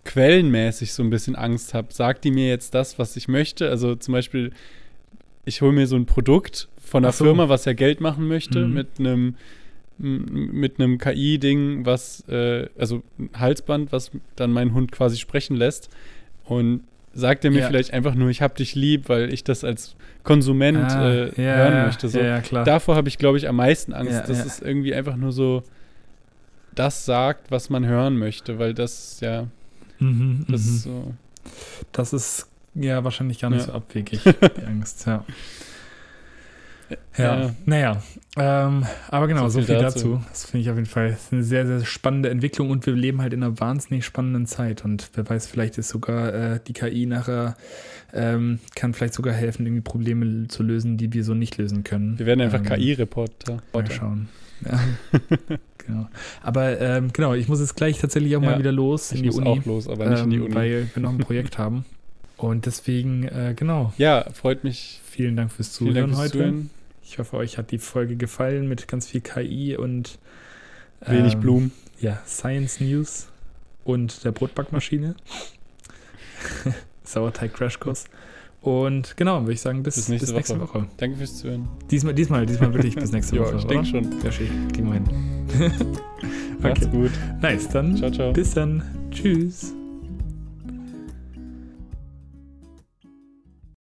quellenmäßig so ein bisschen Angst habe. Sagt die mir jetzt das, was ich möchte? Also zum Beispiel, ich hole mir so ein Produkt von einer so. Firma, was ja Geld machen möchte, mhm. mit einem mit einem KI-Ding, was, äh, also ein Halsband, was dann meinen Hund quasi sprechen lässt. Und sagt er mir ja. vielleicht einfach nur, ich hab dich lieb, weil ich das als Konsument ah, äh, ja, hören möchte. So. Ja, klar. Davor habe ich, glaube ich, am meisten Angst, dass es irgendwie einfach nur so das sagt, was man hören möchte, weil das ja mhm, das mhm. ist so. Das ist ja wahrscheinlich gar nicht so abwegig, die Angst, ja. Ja, ja. naja. Ähm, aber genau, so viel, so viel dazu. dazu. Das finde ich auf jeden Fall eine sehr, sehr spannende Entwicklung und wir leben halt in einer wahnsinnig spannenden Zeit. Und wer weiß, vielleicht ist sogar äh, die KI nachher, ähm, kann vielleicht sogar helfen, irgendwie Probleme zu lösen, die wir so nicht lösen können. Wir werden einfach ähm, KI-Reporter. Mal schauen. Ja. genau. Aber ähm, genau, ich muss jetzt gleich tatsächlich auch ja, mal wieder los in die Uni. auch los, aber nicht in die ähm, Uni. Weil wir noch ein Projekt haben. Und deswegen, äh, genau. Ja, freut mich. Vielen Dank fürs Zuhören Dank fürs heute. Zuhören. Ich hoffe, euch hat die Folge gefallen mit ganz viel KI und wenig ähm, Blumen. Ja, Science News und der Brotbackmaschine. Sauerteig Crashkurs. Und genau, würde ich sagen, bis, bis, nächste, bis nächste Woche. Woche. Danke fürs Zuhören. Diesmal, diesmal, diesmal wirklich bis nächste Woche. ja, ich denke schon. Ja, schick. Kriegen wir hin. okay. Macht's gut. Nice, dann. Ciao, ciao. Bis dann. Tschüss.